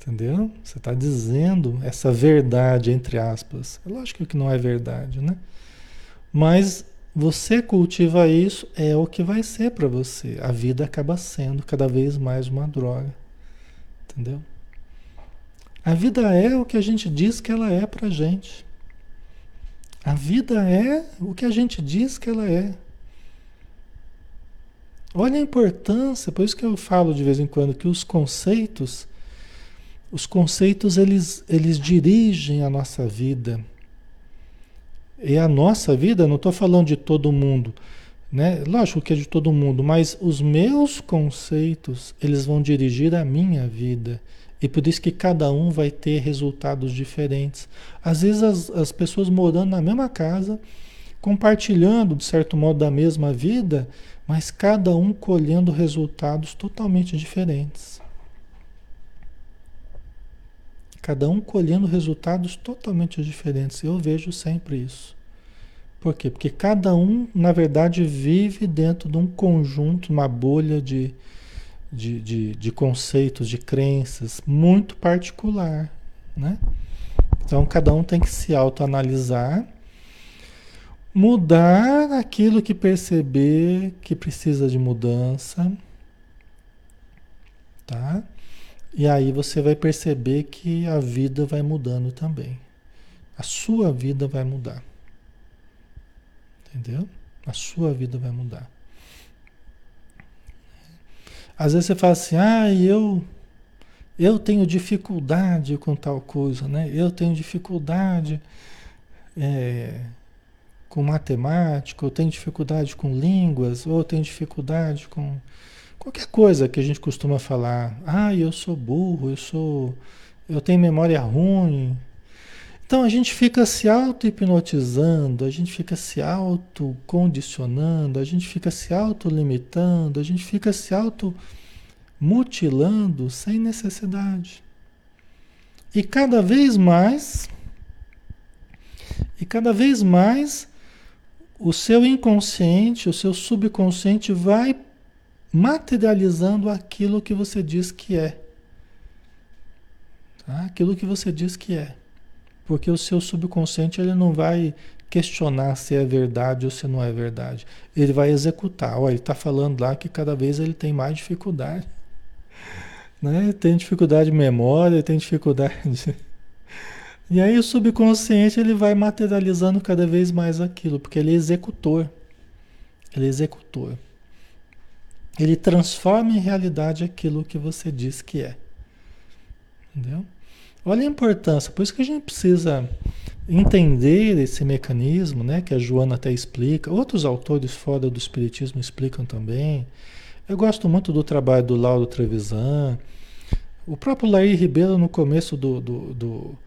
Entendeu? Você está dizendo essa verdade, entre aspas. É lógico que não é verdade, né? Mas você cultiva isso, é o que vai ser para você. A vida acaba sendo cada vez mais uma droga. Entendeu? A vida é o que a gente diz que ela é pra gente. A vida é o que a gente diz que ela é. Olha a importância, por isso que eu falo de vez em quando que os conceitos, os conceitos eles, eles dirigem a nossa vida. E a nossa vida, não estou falando de todo mundo, né? Lógico que é de todo mundo, mas os meus conceitos, eles vão dirigir a minha vida. E por isso que cada um vai ter resultados diferentes. Às vezes as, as pessoas morando na mesma casa, compartilhando, de certo modo, da mesma vida, mas cada um colhendo resultados totalmente diferentes. Cada um colhendo resultados totalmente diferentes. Eu vejo sempre isso. Por quê? Porque cada um, na verdade, vive dentro de um conjunto, uma bolha de, de, de, de conceitos, de crenças muito particular. Né? Então, cada um tem que se autoanalisar, mudar aquilo que perceber que precisa de mudança. Tá? E aí você vai perceber que a vida vai mudando também. A sua vida vai mudar. Entendeu? A sua vida vai mudar. Às vezes você fala assim, ah, eu, eu tenho dificuldade com tal coisa, né? Eu tenho dificuldade é, com matemática, eu tenho dificuldade com línguas, ou eu tenho dificuldade com Qualquer coisa que a gente costuma falar, ah, eu sou burro, eu sou, eu tenho memória ruim. Então a gente fica se auto-hipnotizando, a gente fica se auto-condicionando, a gente fica se auto-limitando, a gente fica se auto-mutilando sem necessidade. E cada vez mais, e cada vez mais, o seu inconsciente, o seu subconsciente vai materializando aquilo que você diz que é. Tá? Aquilo que você diz que é. Porque o seu subconsciente ele não vai questionar se é verdade ou se não é verdade. Ele vai executar. Olha, ele está falando lá que cada vez ele tem mais dificuldade. *laughs* Né? Tem dificuldade de memória, tem dificuldade. De... *laughs* E aí o subconsciente ele vai materializando cada vez mais aquilo, porque ele é executor. Ele é executor. Ele transforma em realidade aquilo que você diz que é. Entendeu? Olha a importância, por isso que a gente precisa entender esse mecanismo, né, que a Joana até explica, outros autores fora do espiritismo explicam também. Eu gosto muito do trabalho do Lauro Trevisan, o próprio Laí Ribeiro, no começo do, do, do,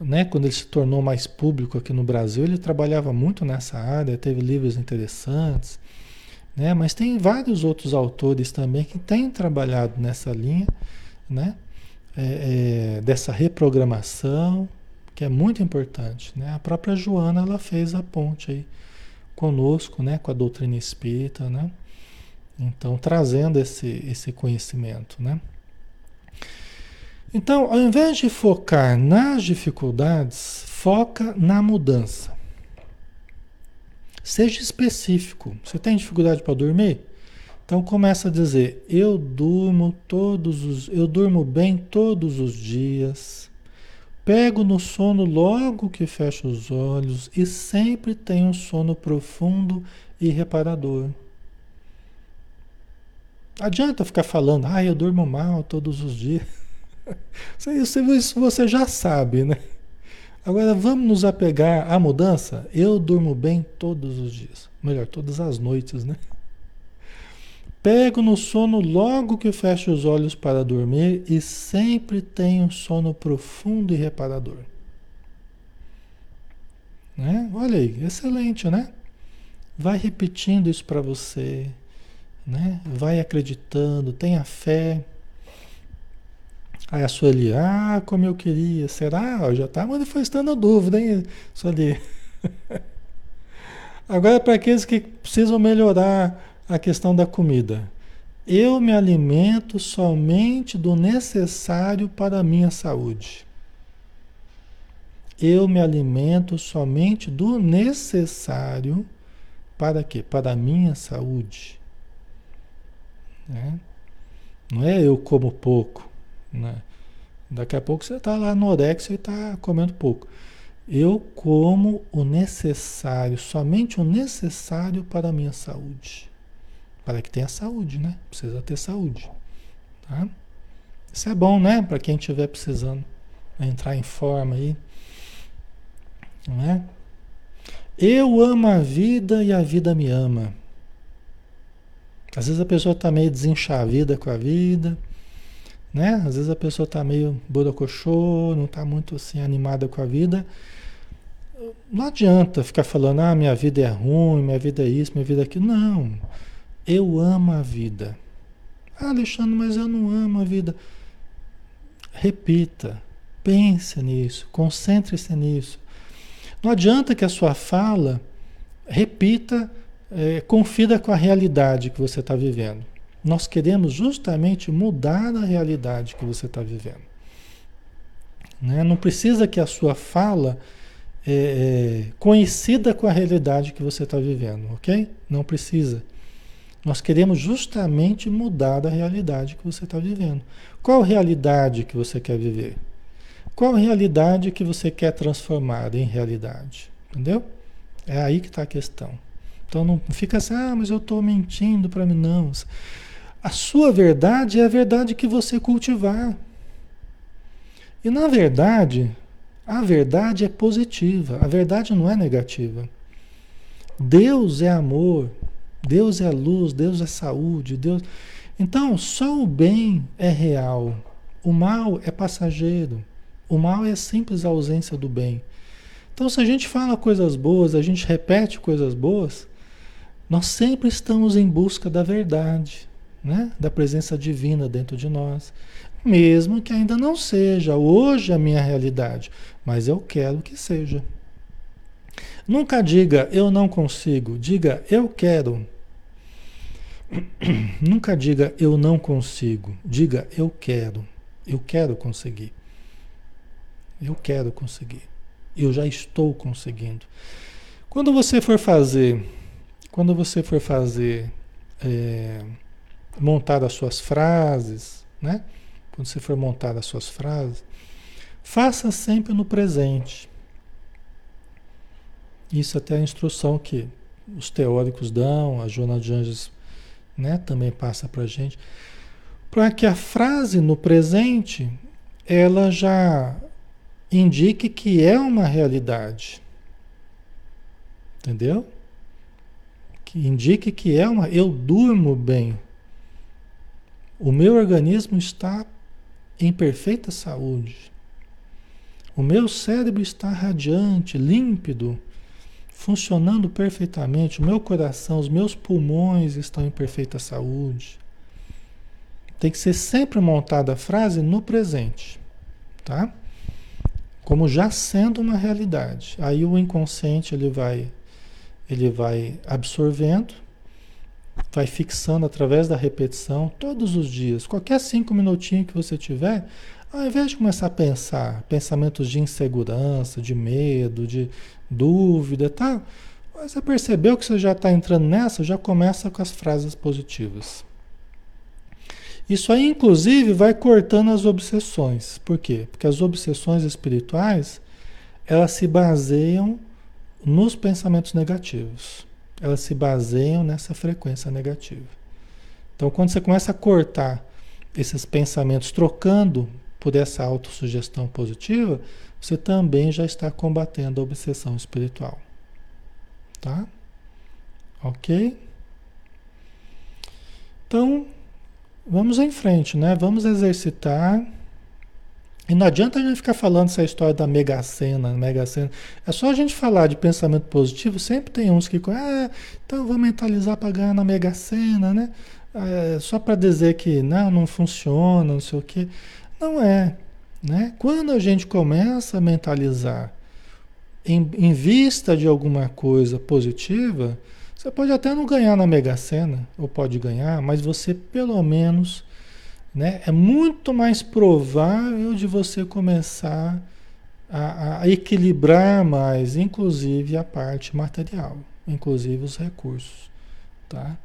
né, quando ele se tornou mais público aqui no Brasil, ele trabalhava muito nessa área, teve livros interessantes, né, mas tem vários outros autores também que têm trabalhado nessa linha, né, é, é, dessa reprogramação, que é muito importante. Né? A própria Joana ela fez a ponte aí conosco, né, com a doutrina espírita, né? Então, trazendo esse, esse conhecimento, né? Então, ao invés de focar nas dificuldades, foca na mudança. Seja específico. Você tem dificuldade para dormir? Então começa a dizer: eu durmo todos os, eu durmo bem todos os dias. Pego no sono logo que fecho os olhos e sempre tenho um sono profundo e reparador. Adianta ficar falando, ah, eu durmo mal todos os dias. *laughs* Isso você já sabe, né? Agora vamos nos apegar à mudança. Eu durmo bem todos os dias. Melhor, todas as noites, né? Pego no sono logo que fecho os olhos para dormir e sempre tenho sono profundo e reparador. Né? Olha aí, excelente, né? Vai repetindo isso para você, né? Vai acreditando, tenha fé. Aí a Sueli, ah, como eu queria, será? Já está manifestando a dúvida, hein, Sueli? *laughs* Agora, para aqueles que precisam melhorar a questão da comida. Eu me alimento somente do necessário para a minha saúde. Eu me alimento somente do necessário para quê? Para a minha saúde. Né? Não é eu como pouco. Né? Daqui a pouco você está lá no orexia e está comendo pouco. Eu como o necessário, somente o necessário para a minha saúde. Para que tenha saúde, né? Precisa ter saúde. Tá? Isso é bom, né? Para quem estiver precisando entrar em forma aí. Não é? Eu amo a vida e a vida me ama. Às vezes a pessoa está meio desenchavida com a vida, né? Às vezes a pessoa está meio borocochô, não está muito assim animada com a vida. Não adianta ficar falando, ah, minha vida é ruim, minha vida é isso, minha vida é aquilo. Não. Eu amo a vida. Ah, Alexandre, mas eu não amo a vida. Repita, pense nisso, concentre-se nisso. Não adianta que a sua fala repita, é, confida com a realidade que você está vivendo. Nós queremos justamente mudar a realidade que você está vivendo. Né? Não precisa que a sua fala é, é, coincida com a realidade que você está vivendo, ok? Não precisa. Nós queremos justamente mudar a realidade que você está vivendo. Qual realidade que você quer viver? Qual realidade que você quer transformar em realidade? Entendeu? É aí que está a questão. Então não fica assim, ah, mas eu estou mentindo para mim. Não. A sua verdade é a verdade que você cultivar. E na verdade, a verdade é positiva, a verdade não é negativa. Deus é amor, Deus é luz, Deus é saúde, Deus. Então, só o bem é real, o mal é passageiro. O mal é a simples ausência do bem. Então, se a gente fala coisas boas, a gente repete coisas boas, nós sempre estamos em busca da verdade, né? da presença divina dentro de nós. Mesmo que ainda não seja hoje a minha realidade, mas eu quero que seja. Nunca diga eu não consigo, diga eu quero. *clears throat* Nunca diga eu não consigo, diga eu quero. Eu quero conseguir. Eu quero conseguir. Eu já estou conseguindo. Quando você for fazer, quando você for fazer, é, montar as suas frases, né? Quando você for montar as suas frases, faça sempre no presente. Isso até é a instrução que os teóricos dão, a Joana de Anjos né, também passa para a gente, para que a frase no presente ela já indique que é uma realidade. Entendeu? Que indique que é uma. Eu durmo bem. O meu organismo está em perfeita saúde. O meu cérebro está radiante, límpido, funcionando perfeitamente. O meu coração, os meus pulmões estão em perfeita saúde. Tem que ser sempre montada a frase no presente, tá? como já sendo uma realidade. Aí o inconsciente ele vai ele vai absorvendo, vai fixando através da repetição todos os dias. Qualquer cinco minutinhos que você tiver, ao invés de começar a pensar pensamentos de insegurança, de medo, de dúvida, tá? Você percebeu que você já está entrando nessa, já começa com as frases positivas. Isso aí, inclusive, vai cortando as obsessões. Por quê? Porque as obsessões espirituais, elas se baseiam nos pensamentos negativos. Elas se baseiam nessa frequência negativa. Então, quando você começa a cortar esses pensamentos, trocando por essa autossugestão positiva, você também já está combatendo a obsessão espiritual. Tá? Ok? Então, Vamos em frente, né? Vamos exercitar. E não adianta a gente ficar falando essa história da mega cena, mega cena. É só a gente falar de pensamento positivo, sempre tem uns que, ah, então vou mentalizar para ganhar na mega cena, né? É, só para dizer que não, não funciona, não sei o quê. Não é, né? Quando a gente começa a mentalizar em, em vista de alguma coisa positiva, você pode até não ganhar na Mega Sena, ou pode ganhar, mas você pelo menos, né, é muito mais provável de você começar a, a equilibrar mais, inclusive a parte material, inclusive os recursos, tá?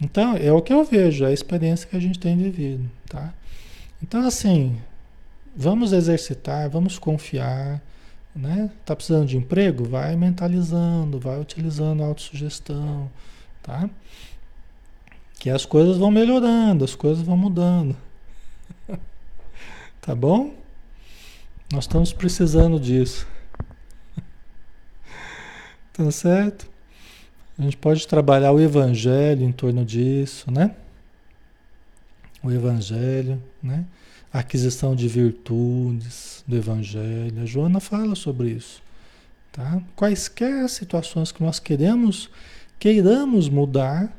Então, é o que eu vejo, é a experiência que a gente tem vivido, tá? Então, assim, vamos exercitar, vamos confiar, né? Tá precisando de emprego? Vai mentalizando, vai utilizando a autossugestão, tá? Que as coisas vão melhorando, as coisas vão mudando. tá bom? Nós estamos precisando disso. tá certo? A gente pode trabalhar o evangelho em torno disso, né? O evangelho, né? A aquisição de virtudes, do Evangelho. A Joana fala sobre isso. Tá? Quaisquer situações que nós queremos, queiramos mudar,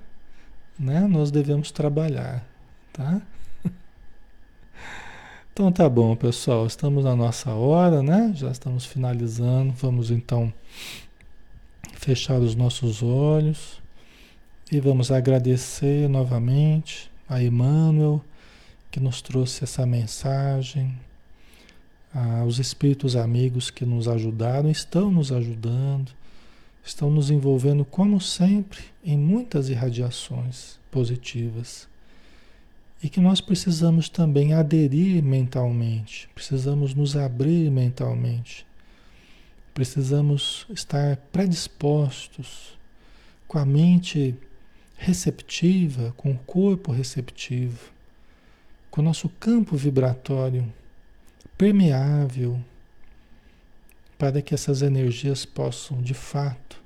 né? nós devemos trabalhar. Tá? *laughs* Então tá bom, pessoal. Estamos na nossa hora, né? Já estamos finalizando. Vamos então fechar os nossos olhos e vamos agradecer novamente a Emmanuel que nos trouxe essa mensagem, ah, os espíritos amigos que nos ajudaram, estão nos ajudando, estão nos envolvendo, como sempre, em muitas irradiações positivas. E que nós precisamos também aderir mentalmente, precisamos nos abrir mentalmente, precisamos estar predispostos, com a mente receptiva, com o corpo receptivo, com o nosso campo vibratório permeável para que essas energias possam de fato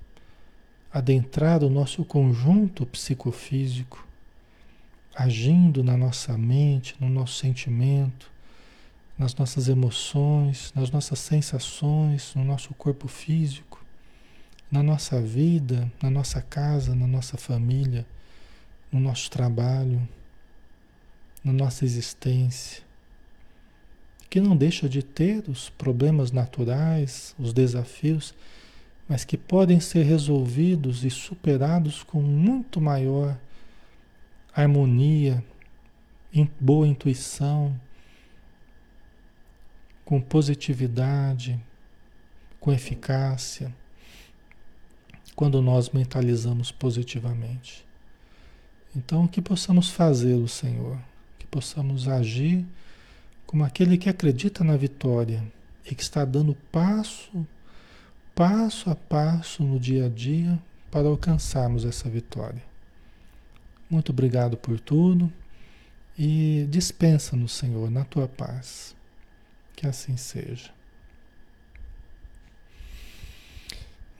adentrar o nosso conjunto psicofísico, agindo na nossa mente, no nosso sentimento, nas nossas emoções, nas nossas sensações, no nosso corpo físico, na nossa vida, na nossa casa, na nossa família, no nosso trabalho, na nossa existência, que não deixa de ter os problemas naturais, os desafios, mas que podem ser resolvidos e superados com muito maior harmonia, boa intuição, com positividade, com eficácia, quando nós mentalizamos positivamente. Então, que possamos fazer o Senhor, que possamos agir como aquele que acredita na vitória e que está dando passo, passo a passo no dia a dia para alcançarmos essa vitória. Muito obrigado por tudo e dispensa-nos, Senhor, na tua paz. Que assim seja.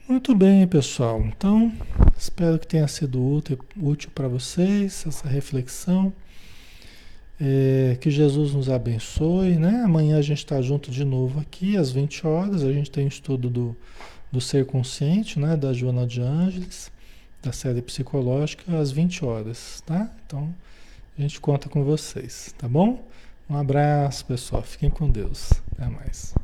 Muito bem, pessoal. Então, espero que tenha sido útil, útil para vocês essa reflexão. É, que Jesus nos abençoe, né? Amanhã a gente está junto de novo aqui às 20 horas. A gente tem estudo do, do ser consciente, né? Da Joana de Ângeles da série psicológica às 20 horas, tá? Então a gente conta com vocês, tá bom? Um abraço, pessoal. Fiquem com Deus. Até mais.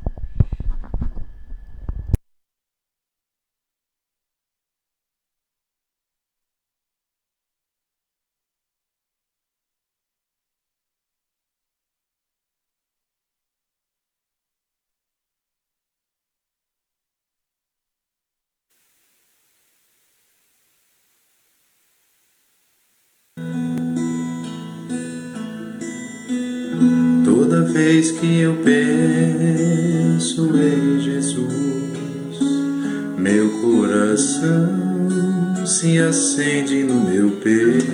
Acende no meu peito.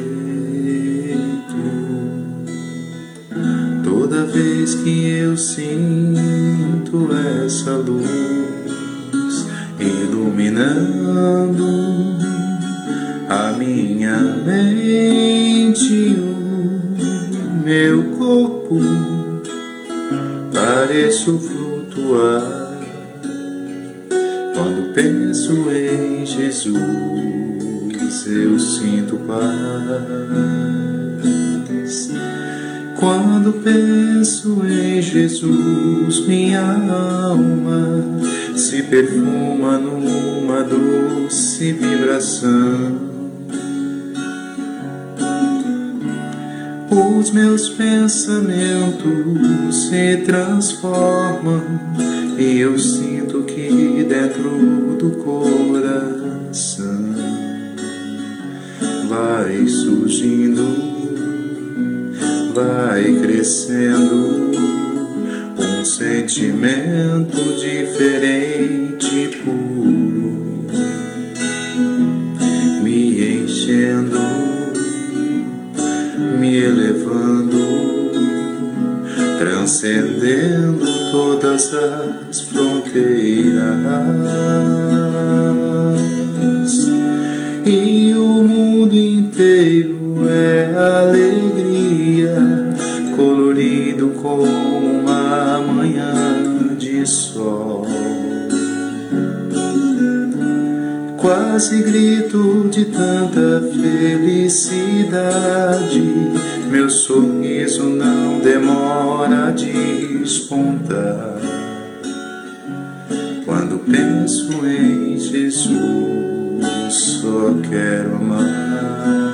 Toda vez que eu sinto essa luz iluminando a minha mente, o meu corpo pareço flutuar quando penso em Jesus. Eu sinto paz. Quando penso em Jesus, minha alma se perfuma numa doce vibração os meus pensamentos se transformam e eu sinto que dentro do coração vai surgindo, vai crescendo um sentimento diferente, puro, me enchendo me elevando, transcendendo todas as fronteiras. Quase grito de tanta felicidade. Meu sorriso não demora a despontar. Quando penso em Jesus, só quero amar.